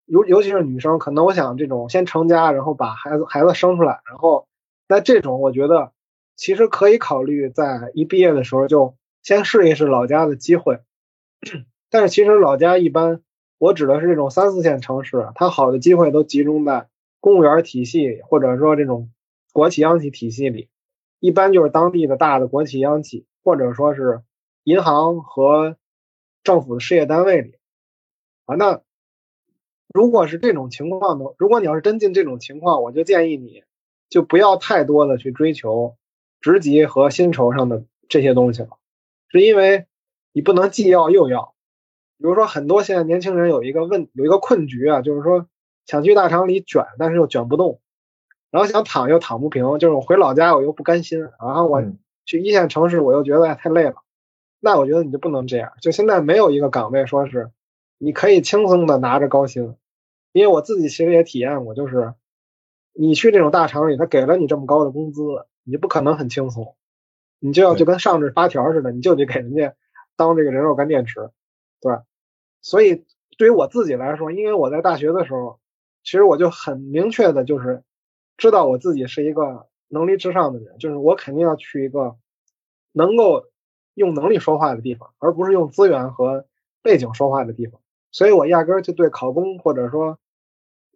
B: 尤尤其是女生，可能我想这种先成家，然后把孩子孩子生出来，然后那这种我觉得其实可以考虑在一毕业的时候就先试一试老家的机会。但是其实老家一般，我指的是这种三四线城市，它好的机会都集中在公务员体系或者说这种国企央企体系里，一般就是当地的大的国企央企，或者说是银行和政府的事业单位里。啊，那如果是这种情况的？如果你要是真进这种情况，我就建议你就不要太多的去追求职级和薪酬上的这些东西了，是因为你不能既要又要。比如说，很多现在年轻人有一个问，有一个困局啊，就是说想去大厂里卷，但是又卷不动，然后想躺又躺不平，就是我回老家我又不甘心，然后我去一线城市我又觉得太累了，那我觉得你就不能这样。就现在没有一个岗位说是你可以轻松的拿着高薪，因为我自己其实也体验过，就是你去这种大厂里，他给了你这么高的工资，你不可能很轻松，你就要就跟上着发条似的，你就得给人家当这个人肉干电池，对吧？所以，对于我自己来说，因为我在大学的时候，其实我就很明确的，就是知道我自己是一个能力至上的人，就是我肯定要去一个能够用能力说话的地方，而不是用资源和背景说话的地方。所以我压根儿就对考公或者说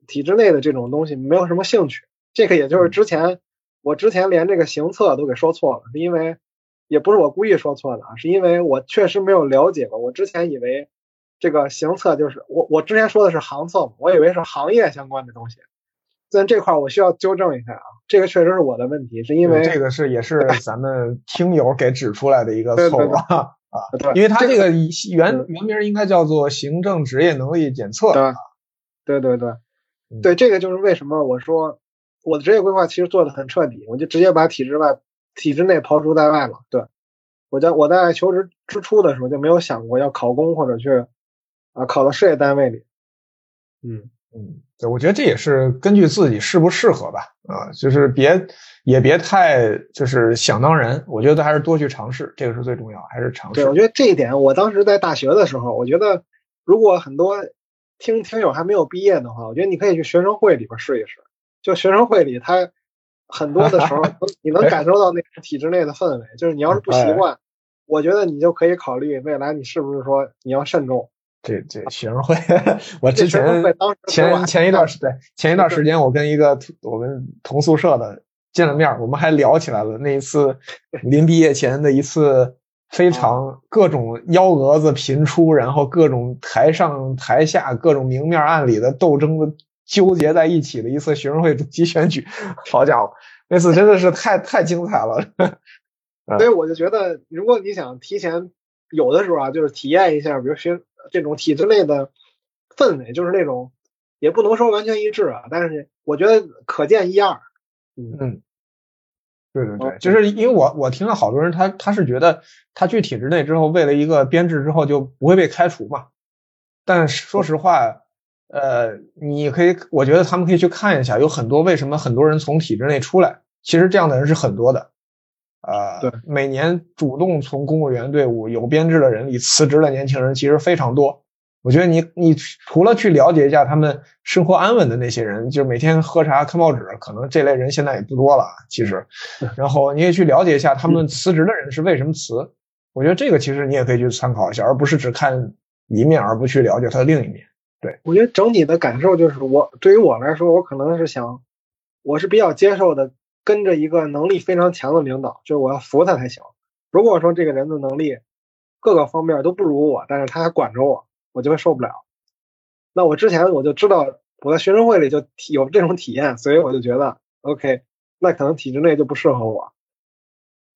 B: 体制内的这种东西没有什么兴趣。这个也就是之前我之前连这个行测都给说错了，是因为也不是我故意说错的啊，是因为我确实没有了解过。我之前以为。这个行测就是我我之前说的是行测，我以为是行业相关的东西，但这块我需要纠正一下啊，这个确实是我的问题，是因为
A: 这个是也是咱们听友给指出来的一个错误啊，
B: 对，
A: 因为他这个原原名应该叫做行政职业能力检测，
B: 对对对对，这个就是为什么我说我的职业规划其实做的很彻底，我就直接把体制外、体制内抛除在外了，对我在我在求职之初的时候就没有想过要考公或者去。啊，考到事业单位里，
A: 嗯嗯，对，我觉得这也是根据自己适不适合吧，啊，就是别也别太就是想当然，我觉得还是多去尝试，这个是最重要，还是尝试。
B: 对，我觉得这一点，我当时在大学的时候，我觉得如果很多听听友还没有毕业的话，我觉得你可以去学生会里边试一试，就学生会里，他很多的时候 你能感受到那个体制内的氛围，就是你要是不习惯，我觉得你就可以考虑未来你是不是说你要慎重。
A: 这这学生会，我之前前前一段时对前一段时间，我跟一个我们同宿舍的见了面，我们还聊起来了那一次临毕业前的一次非常各种幺蛾子频出，然后各种台上台下各种明面暗里的斗争的纠结在一起的一次学生会主席选举。好家伙，那次真的是太太精彩了。
B: 所以我就觉得，如果你想提前有的时候啊，就是体验一下，比如学。这种体制内的氛围，就是那种也不能说完全一致啊，但是我觉得可见一二。
A: 嗯嗯，对对对，就是因为我我听了好多人，他他是觉得他去体制内之后，为了一个编制之后就不会被开除嘛。但说实话，呃，你可以，我觉得他们可以去看一下，有很多为什么很多人从体制内出来，其实这样的人是很多的。呃，
B: 对，
A: 每年主动从公务员队伍有编制的人里辞职的年轻人其实非常多。我觉得你你除了去了解一下他们生活安稳的那些人，就是每天喝茶看报纸，可能这类人现在也不多了。其实，然后你也去了解一下他们辞职的人是为什么辞。我觉得这个其实你也可以去参考一下，而不是只看一面而不去了解他的另一面。对
B: 我觉得整体的感受就是，我对于我来说，我可能是想，我是比较接受的。跟着一个能力非常强的领导，就是我要服他才行。如果说这个人的能力各个方面都不如我，但是他还管着我，我就会受不了。那我之前我就知道我在学生会里就有这种体验，所以我就觉得 OK，那可能体制内就不适合我。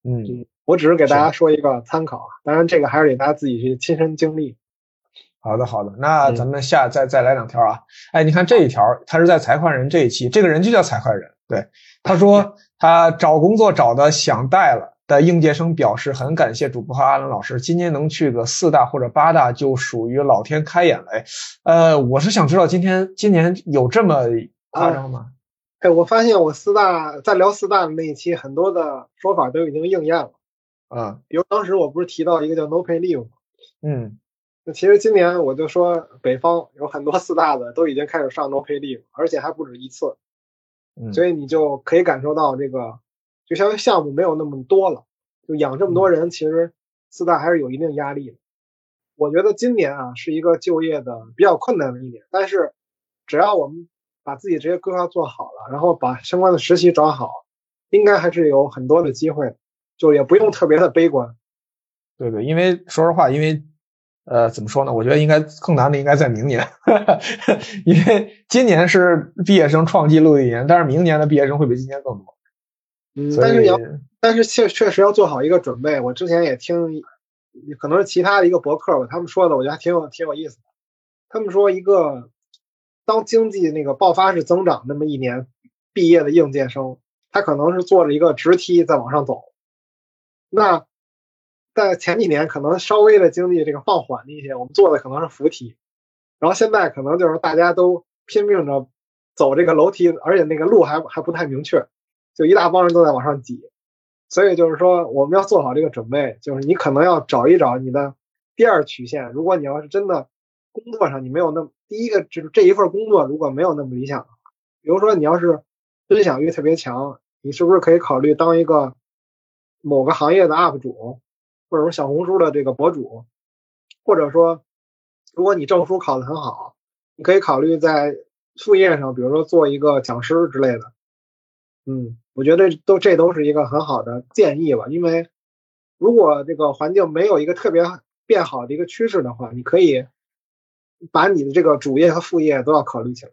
A: 嗯，
B: 我只是给大家说一个参考，当然这个还是得大家自己去亲身经历。
A: 好的，好的，那咱们下再再来两条啊。哎，你看这一条，他是在财会人这一期，这个人就叫财会人，对。他说他找工作找的想带了的应届生表示很感谢主播和阿伦老师，今年能去个四大或者八大就属于老天开眼了。哎，呃，我是想知道今天今年有这么夸张吗？
B: 哎，我发现我四大在聊四大的那一期，很多的说法都已经应验了。
A: 啊，
B: 比如当时我不是提到一个叫 No Pay Leave 吗？
A: 嗯，
B: 那其实今年我就说，北方有很多四大的都已经开始上 No Pay Leave，而且还不止一次，
A: 嗯，
B: 所以你就可以感受到这个，就相当于项目没有那么多了，就养这么多人，其实四大还是有一定压力的。我觉得今年啊是一个就业的比较困难的一年，但是只要我们把自己职业规划做好了，然后把相关的实习找好，应该还是有很多的机会，就也不用特别的悲观。
A: 对对，因为说实话，因为呃，怎么说呢？我觉得应该更难的应该在明年，因为今年是毕业生创纪录的一年，但是明年的毕业生会比今年更多。
B: 嗯，但是你要，但是确确实要做好一个准备。我之前也听，可能是其他的一个博客吧，他们说的，我觉得还挺有挺有意思的。他们说，一个当经济那个爆发式增长那么一年毕业的应届生，他可能是坐着一个直梯在往上走。那在前几年可能稍微的经济这个放缓了一些，我们做的可能是扶梯，然后现在可能就是大家都拼命着走这个楼梯，而且那个路还还不太明确，就一大帮人都在往上挤，所以就是说我们要做好这个准备，就是你可能要找一找你的第二曲线，如果你要是真的工作上你没有那么第一个就是这一份工作如果没有那么理想，比如说你要是分享欲特别强，你是不是可以考虑当一个某个行业的 UP 主？或者说小红书的这个博主，或者说，如果你证书考得很好，你可以考虑在副业上，比如说做一个讲师之类的。嗯，我觉得都这都是一个很好的建议吧。因为如果这个环境没有一个特别变好的一个趋势的话，你可以把你的这个主业和副业都要考虑起来。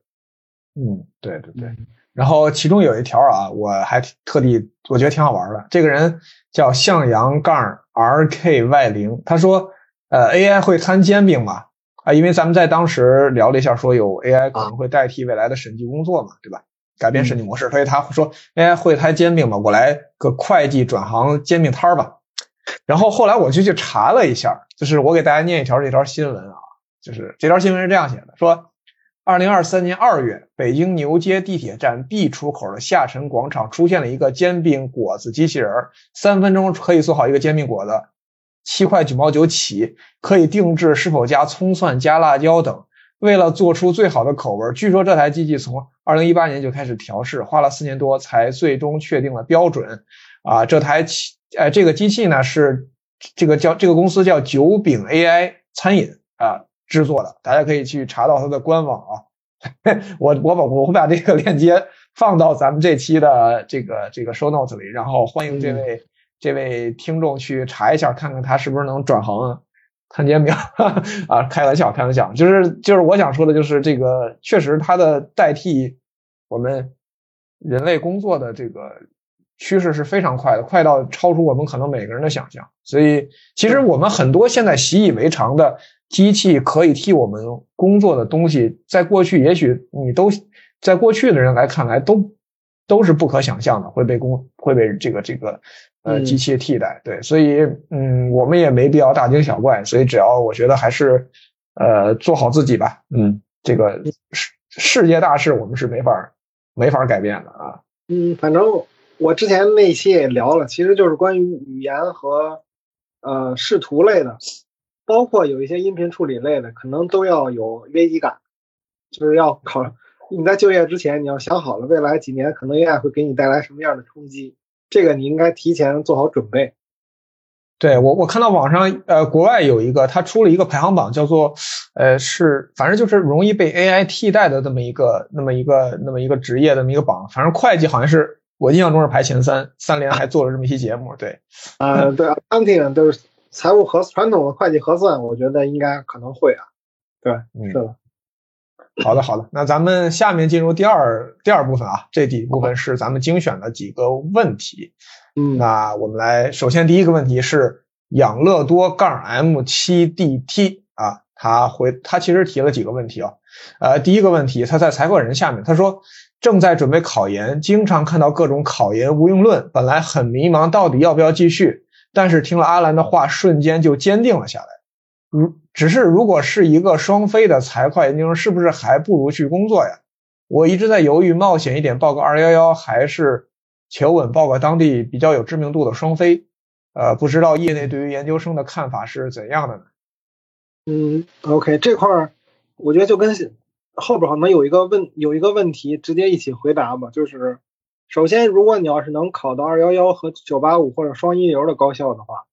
A: 嗯，对对对。然后其中有一条啊，我还特地我觉得挺好玩的。这个人叫向阳杠 R K Y 零，他说，呃，AI 会摊煎饼吗？啊，因为咱们在当时聊了一下，说有 AI 可能会代替未来的审计工作嘛，对吧？改变审计模式，所以他说 AI 会摊煎饼吗？我来个会计转行煎饼摊儿吧。然后后来我就去查了一下，就是我给大家念一条这条新闻啊，就是这条新闻是这样写的，说。二零二三年二月，北京牛街地铁站 B 出口的下沉广场出现了一个煎饼果子机器人三分钟可以做好一个煎饼果子，七块九毛九起，可以定制是否加葱蒜、加辣椒等。为了做出最好的口味，据说这台机器从二零一八年就开始调试，花了四年多才最终确定了标准。啊，这台机，呃，这个机器呢是这个叫这个公司叫九饼 AI 餐饮啊。制作的，大家可以去查到它的官网啊。我我把我会把这个链接放到咱们这期的这个这个 show notes 里，然后欢迎这位这位听众去查一下，看看他是不是能转行看煎饼啊？开玩笑，开玩笑，就是就是我想说的，就是这个确实它的代替我们人类工作的这个趋势是非常快的，快到超出我们可能每个人的想象。所以其实我们很多现在习以为常的。机器可以替我们工作的东西，在过去也许你都在过去的人来看来都都是不可想象的，会被工会被这个这个呃机器替代。对，所以嗯，我们也没必要大惊小怪。所以只要我觉得还是呃做好自己吧。嗯，这个世世界大事我们是没法没法改变的啊。
B: 嗯，反正我之前那期也聊了，其实就是关于语言和呃视图类的。包括有一些音频处理类的，可能都要有危机感，就是要考你在就业之前，你要想好了未来几年可能 AI 会给你带来什么样的冲击，这个你应该提前做好准备。
A: 对我，我看到网上呃，国外有一个他出了一个排行榜，叫做呃是反正就是容易被 AI 替代的这么一个那么一个那么一个职业的那么一个榜，反正会计好像是我印象中是排前三，三联还做了这么一期节目。对，
B: 啊对，accounting 都是。财务核传统的会计核算，我觉得应该可能会啊，对，是的。
A: 好的，好的，那咱们下面进入第二第二部分啊，这第一部分是咱们精选的几个问题。
B: 嗯，
A: 那我们来，首先第一个问题是养乐多杠 M 七 DT 啊，他回他其实提了几个问题啊，呃，第一个问题他在财会人下面，他说正在准备考研，经常看到各种考研无用论，本来很迷茫，到底要不要继续？但是听了阿兰的话，瞬间就坚定了下来。如只是如果是一个双非的财会研究生，是不是还不如去工作呀？我一直在犹豫，冒险一点报个二幺幺，还是求稳报个当地比较有知名度的双非。呃，不知道业内对于研究生的看法是怎样的呢？
B: 嗯，OK，这块儿我觉得就跟后边可能有一个问有一个问题直接一起回答吧，就是首先，如果你要是能考到二幺幺和九八五或者双一流的高校的话，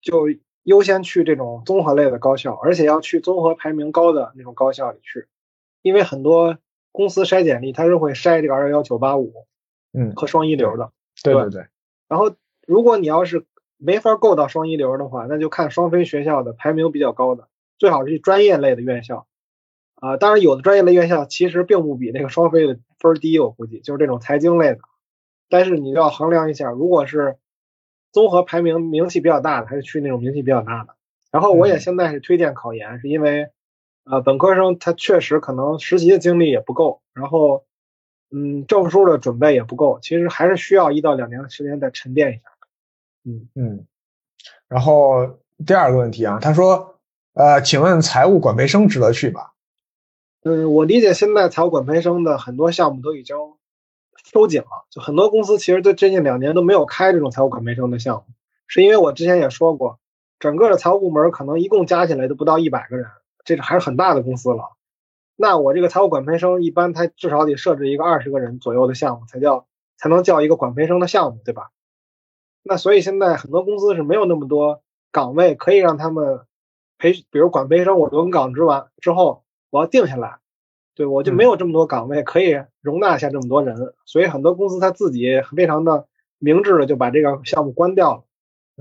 B: 就优先去这种综合类的高校，而且要去综合排名高的那种高校里去，因为很多公司筛简历它是会筛这个二幺幺九八五，
A: 嗯，
B: 和双一流的，
A: 对对对。
B: 然后如果你要是没法够到双一流的话，那就看双非学校的排名比较高的，最好是专业类的院校，啊，当然有的专业类院校其实并不比那个双非的分低，我估计就是这种财经类的，但是你要衡量一下，如果是综合排名名气比较大的，还是去那种名气比较大的。然后我也现在是推荐考研，是因为，呃，本科生他确实可能实习的经历也不够，然后，嗯，证书的准备也不够，其实还是需要一到两年的时间再沉淀一下。
A: 嗯嗯，然后第二个问题啊，他说，呃，请问财务管培生值得去吧？
B: 嗯，我理解现在财务管培生的很多项目都已经收紧了，就很多公司其实对最近两年都没有开这种财务管培生的项目，是因为我之前也说过，整个的财务部门可能一共加起来都不到一百个人，这还是很大的公司了。那我这个财务管培生一般他至少得设置一个二十个人左右的项目才叫才能叫一个管培生的项目，对吧？那所以现在很多公司是没有那么多岗位可以让他们培，比如管培生，我轮岗之完之后我要定下来，对我就没有这么多岗位可以容纳下这么多人，所以很多公司他自己非常的明智的就把这个项目关掉了。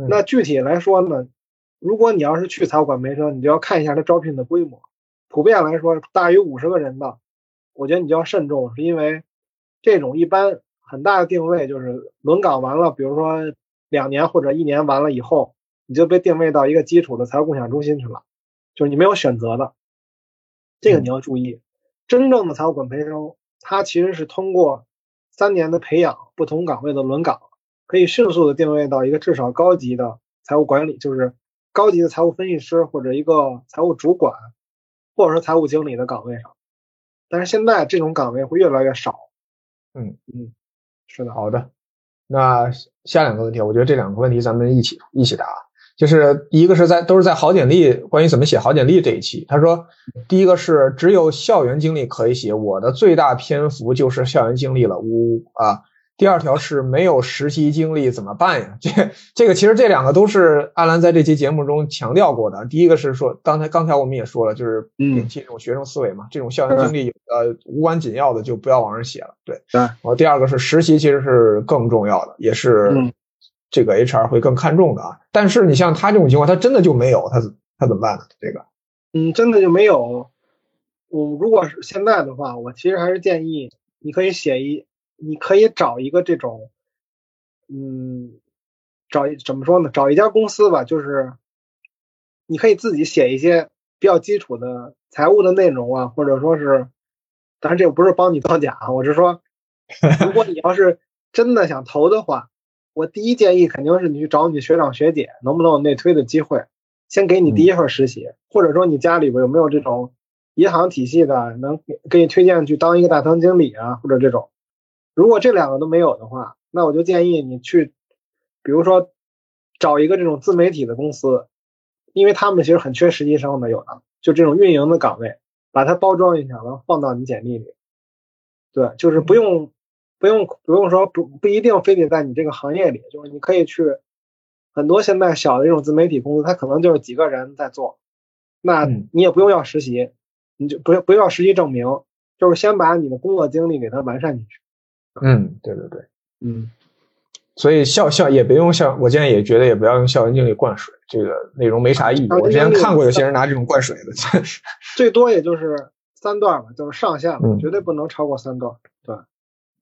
B: 那具体来说呢，如果你要是去财务管培生，你就要看一下他招聘的规模，普遍来说大于五十个人的，我觉得你就要慎重，是因为这种一般很大的定位就是轮岗完了，比如说。两年或者一年完了以后，你就被定位到一个基础的财务共享中心去了，就是你没有选择的，这个你要注意。真正的财务管培生，他其实是通过三年的培养，不同岗位的轮岗，可以迅速的定位到一个至少高级的财务管理，就是高级的财务分析师或者一个财务主管，或者说财务经理的岗位上。但是现在这种岗位会越来越少。
A: 嗯
B: 嗯，是的，
A: 好的。那下两个问题，我觉得这两个问题咱们一起一起答。就是一个是在都是在好简历关于怎么写好简历这一期，他说第一个是只有校园经历可以写，我的最大篇幅就是校园经历了，呜啊。第二条是没有实习经历怎么办呀？这这个其实这两个都是阿兰在这期节目中强调过的。第一个是说，刚才刚才我们也说了，就是摒弃这种学生思维嘛，这种校园经历呃无关紧要的就不要往上写了。对，然后第二个是实习其实是更重要的，也是这个 HR 会更看重的啊。但是你像他这种情况，他真的就没有，他他怎么办呢？这个，
B: 嗯，真的就没有。我如果是现在的话，我其实还是建议你可以写一。你可以找一个这种，嗯，找一怎么说呢？找一家公司吧，就是你可以自己写一些比较基础的财务的内容啊，或者说是，当然这个不是帮你造假啊，我是说，如果你要是真的想投的话，我第一建议肯定是你去找你学长学姐，能不能有内推的机会，先给你第一份实习，或者说你家里边有没有这种银行体系的，能给你推荐去当一个大堂经理啊，或者这种。如果这两个都没有的话，那我就建议你去，比如说找一个这种自媒体的公司，因为他们其实很缺实习生的，有的就这种运营的岗位，把它包装一下，然后放到你简历里。对，就是不用不用不用说不不一定非得在你这个行业里，就是你可以去很多现在小的这种自媒体公司，它可能就是几个人在做，那你也不用要实习，你就不要不要实习证明，就是先把你的工作经历给它完善进去。
A: 嗯，对对对，
B: 嗯，
A: 所以校校也别用校，我现在也觉得也不要用校园经历灌水，这个内容没啥意义。我之前看过有些人拿这种灌水的，
B: 最多也就是三段吧，就是上下，绝对不能超过三段。对，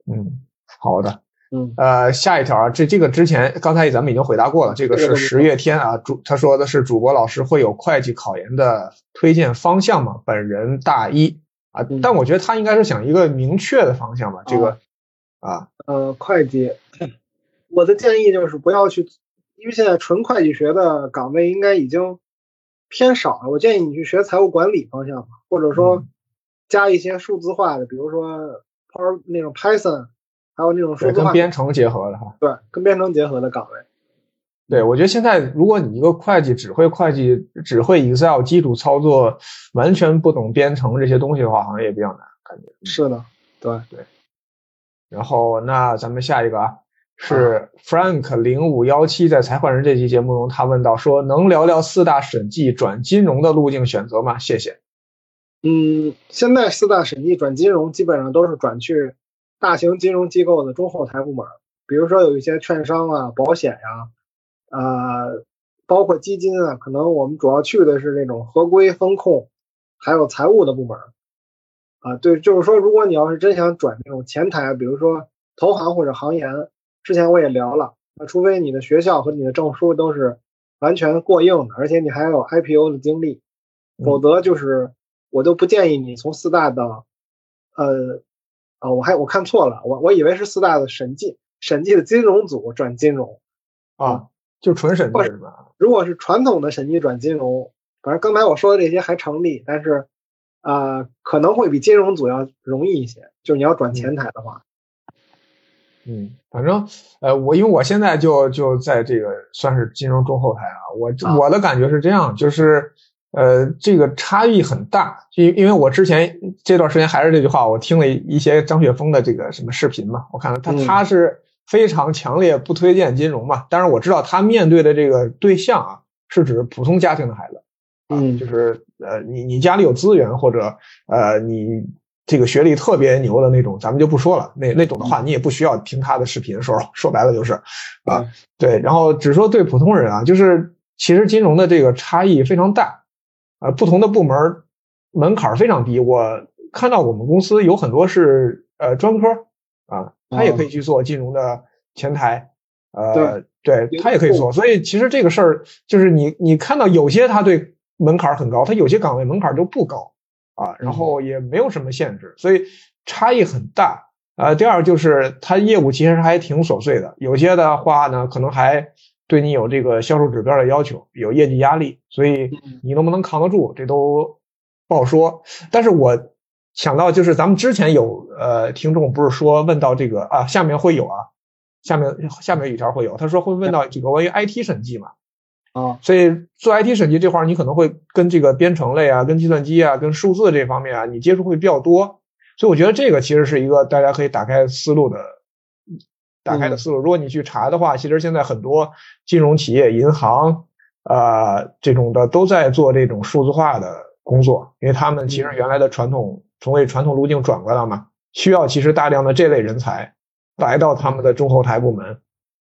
A: 嗯，好的，
B: 嗯，
A: 呃，下一条啊，这这个之前刚才咱们已经回答过了，这个是十月天啊，主他说的是主播老师会有会计考研的推荐方向吗？本人大一啊，但我觉得他应该是想一个明确的方向吧，这个。啊，
B: 呃，会计，我的建议就是不要去，因为现在纯会计学的岗位应该已经偏少了。我建议你去学财务管理方向，或者说加一些数字化的，比如说 Power 那种 Python，还有那种数
A: 跟编程结合的哈。
B: 对，跟编程结合的岗位。
A: 对，我觉得现在如果你一个会计只会会计，只会 Excel 基础操作，完全不懂编程这些东西的话，好像也比较难，感觉。
B: 是的，对
A: 对。然后那咱们下一个啊，是 Frank 零五幺七在财会人这期节目中，他问到说，能聊聊四大审计转金融的路径选择吗？谢谢。
B: 嗯，现在四大审计转金融基本上都是转去大型金融机构的中后台部门，比如说有一些券商啊、保险呀。呃，包括基金啊，可能我们主要去的是那种合规风控，还有财务的部门。啊，对，就是说，如果你要是真想转那种前台，比如说投行或者行研，之前我也聊了，那除非你的学校和你的证书都是完全过硬的，而且你还有 IPO 的经历，否则就是我都不建议你从四大的，呃，啊，我还我看错了，我我以为是四大的审计审计的金融组转金融
A: 啊。就纯审计是吧？
B: 如果是传统的审计转金融，反正刚才我说的这些还成立，但是啊，可能会比金融组要容易一些。就是你要转前台的话，
A: 嗯，反正呃，我因为我现在就就在这个算是金融中后台啊，我我的感觉是这样，就是呃，这个差异很大，因因为我之前这段时间还是这句话，我听了一些张雪峰的这个什么视频嘛，我看他他是。非常强烈不推荐金融嘛，但是我知道他面对的这个对象啊，是指普通家庭的孩子，
B: 嗯，
A: 就是呃，你你家里有资源或者呃，你这个学历特别牛的那种，咱们就不说了，那那种的话，你也不需要听他的视频，说说白了就是啊，对，然后只说对普通人啊，就是其实金融的这个差异非常大，啊，不同的部门门槛非常低，我看到我们公司有很多是呃专科啊。他也可以去做金融的前台，呃，对他也可以做，所以其实这个事儿就是你你看到有些他对门槛很高，他有些岗位门槛就不高啊，然后也没有什么限制，所以差异很大啊。第二就是他业务其实还挺琐碎的，有些的话呢，可能还对你有这个销售指标的要求，有业绩压力，所以你能不能扛得住，这都不好说。但是我。想到就是咱们之前有呃听众不是说问到这个啊下面会有啊下面下面有一条会有他说会问到这个关于 IT 审计嘛
B: 啊
A: 所以做 IT 审计这块儿你可能会跟这个编程类啊跟计算机啊跟数字这方面啊你接触会比较多所以我觉得这个其实是一个大家可以打开思路的打开的思路如果你去查的话其实现在很多金融企业银行啊这种的都在做这种数字化的工作因为他们其实原来的传统。从为传统路径转过来嘛，需要其实大量的这类人才来到他们的中后台部门，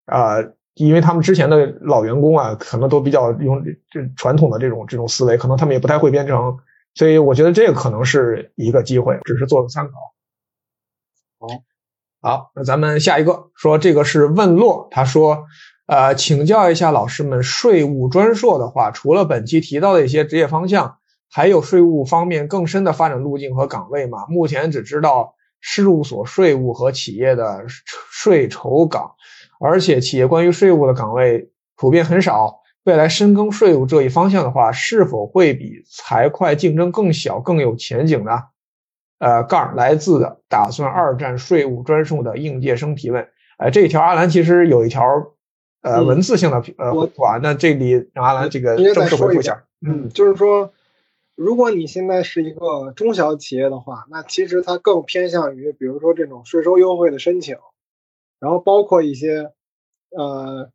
A: 啊，因为他们之前的老员工啊，可能都比较用这传统的这种这种思维，可能他们也不太会编程，所以我觉得这个可能是一个机会，只是做个参考。
B: 好，
A: 好，那咱们下一个说这个是问洛，他说，呃，请教一下老师们，税务专硕的话，除了本期提到的一些职业方向。还有税务方面更深的发展路径和岗位吗？目前只知道事务所税务和企业的税筹岗，而且企业关于税务的岗位普遍很少。未来深耕税务这一方向的话，是否会比财会竞争更小、更有前景呢？呃，杠来自打算二战税务专硕的应届生提问。呃，这一条阿兰其实有一条呃文字性的呃回复啊，那这里让阿兰这个正式回复一下。
B: 嗯，就是说。如果你现在是一个中小企业的话，那其实它更偏向于，比如说这种税收优惠的申请，然后包括一些，呃，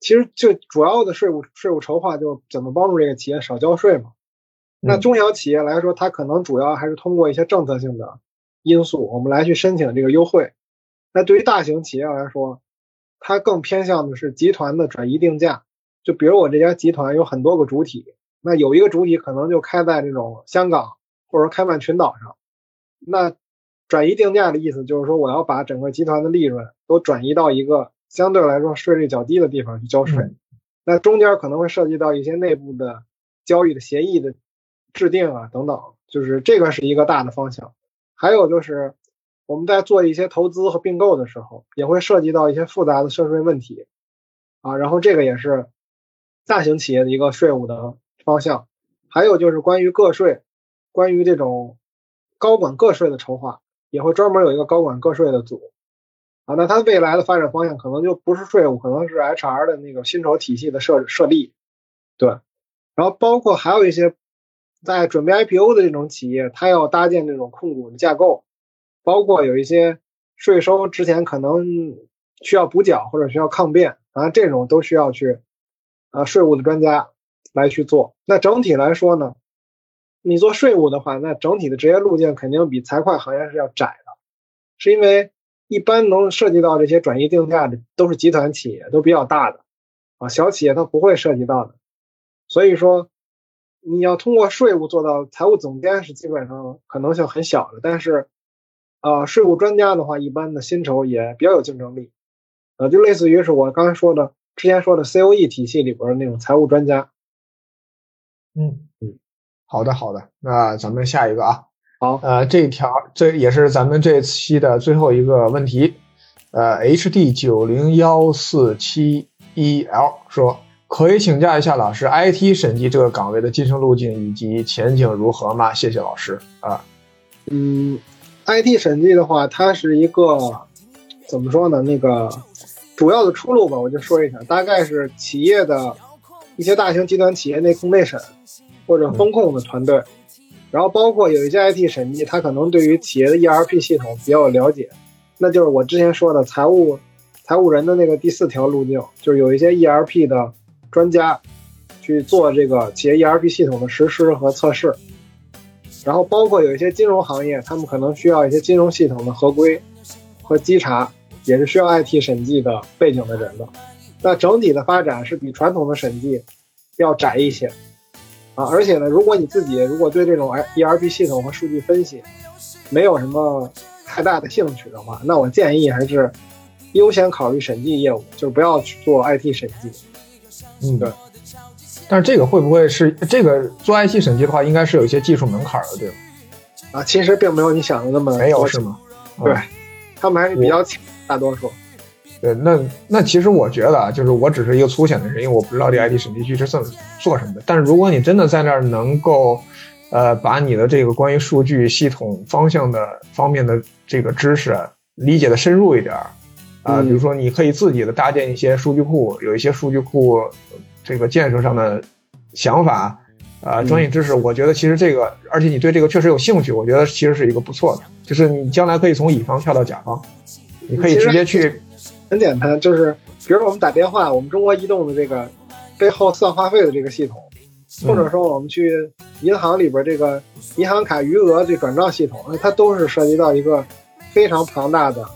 B: 其实就主要的税务税务筹划就怎么帮助这个企业少交税嘛。那中小企业来说，它可能主要还是通过一些政策性的因素，我们来去申请这个优惠。那对于大型企业来说，它更偏向的是集团的转移定价，就比如我这家集团有很多个主体。那有一个主体可能就开在这种香港或者开曼群岛上，那转移定价的意思就是说，我要把整个集团的利润都转移到一个相对来说税率较低的地方去交税。那中间可能会涉及到一些内部的交易的协议的制定啊等等，就是这个是一个大的方向。还有就是我们在做一些投资和并购的时候，也会涉及到一些复杂的涉税问题啊，然后这个也是大型企业的一个税务的。方向，还有就是关于个税，关于这种高管个税的筹划，也会专门有一个高管个税的组，啊，那它未来的发展方向可能就不是税务，可能是 HR 的那个薪酬体系的设设立，对。然后包括还有一些在准备 IPO 的这种企业，它要搭建这种控股的架构，包括有一些税收之前可能需要补缴或者需要抗辩，啊，这种都需要去啊税务的专家来去做。那整体来说呢，你做税务的话，那整体的职业路径肯定比财会行业是要窄的，是因为。一般能涉及到这些转移定价的都是集团企业，都比较大的，啊，小企业它不会涉及到的。所以说，你要通过税务做到财务总监是基本上可能性很小的。但是，啊，税务专家的话，一般的薪酬也比较有竞争力，呃，就类似于是我刚才说的之前说的 COE 体系里边的那种财务专家。
A: 嗯嗯，好的好的，那咱们下一个啊。
B: 好，
A: 呃，这条这也是咱们这期的最后一个问题，呃，H D 九零幺四七一 L 说，可以请教一下老师，I T 审计这个岗位的晋升路径以及前景如何吗？谢谢老师啊。
B: 嗯，I T 审计的话，它是一个怎么说呢？那个主要的出路吧，我就说一下，大概是企业的一些大型集团企业内控内审或者风控的团队。然后包括有一些 IT 审计，他可能对于企业的 ERP 系统比较了解，那就是我之前说的财务财务人的那个第四条路径，就是有一些 ERP 的专家去做这个企业 ERP 系统的实施和测试。然后包括有一些金融行业，他们可能需要一些金融系统的合规和稽查，也是需要 IT 审计的背景的人的。那整体的发展是比传统的审计要窄一些。啊，而且呢，如果你自己如果对这种 E R P 系统和数据分析没有什么太大的兴趣的话，那我建议还是优先考虑审计业务，就是不要去做 I T 审计。
A: 嗯，对。但是这个会不会是这个做 I T 审计的话，应该是有一些技术门槛的，对吗？
B: 啊，其实并没有你想的那么
A: 没有是吗？
B: 对，他们还是比较轻，大多数。
A: 对，那那其实我觉得啊，就是我只是一个粗浅的人，因为我不知道这 IT 审计局是怎做什么的。但是如果你真的在那儿能够，呃，把你的这个关于数据系统方向的方面的这个知识理解的深入一点儿，啊，比如说你可以自己的搭建一些数据库，有一些数据库这个建设上的想法，啊，专业知识，我觉得其实这个，而且你对这个确实有兴趣，我觉得其实是一个不错的，就是你将来可以从乙方跳到甲方，你可以直接去。
B: 很简单，就是比如说我们打电话，我们中国移动的这个背后算话费的这个系统，或者说我们去银行里边这个银行卡余额这转账系统，它都是涉及到一个非常庞大的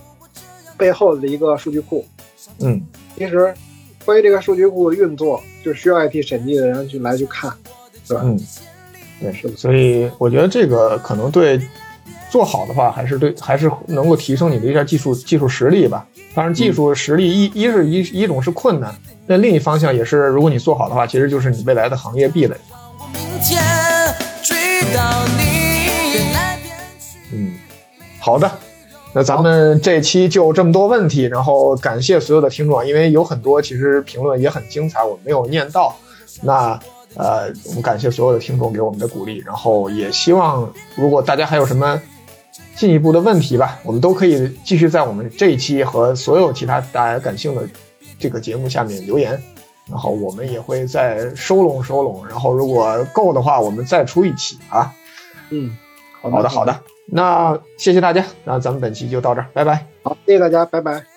B: 背后的一个数据库。
A: 嗯，
B: 其实关于这个数据库的运作，就需要 IT 审计的人去来去看，对吧？
A: 嗯，对，是的。所以我觉得这个可能对做好的话，还是对，还是能够提升你的一下技术技术实力吧。当然，技术实力一一是一一种是困难，那另一方向也是，如果你做好的话，其实就是你未来的行业壁垒。嗯，好的，那咱们这期就这么多问题，然后感谢所有的听众，因为有很多其实评论也很精彩，我没有念到。那呃，我们感谢所有的听众给我们的鼓励，然后也希望如果大家还有什么。进一步的问题吧，我们都可以继续在我们这一期和所有其他大家感兴趣的这个节目下面留言，然后我们也会再收拢收拢，然后如果够的话，我们再出一期啊。
B: 嗯，
A: 好的好的，那谢谢大家，那咱们本期就到这儿，拜拜。
B: 好，谢谢大家，拜拜。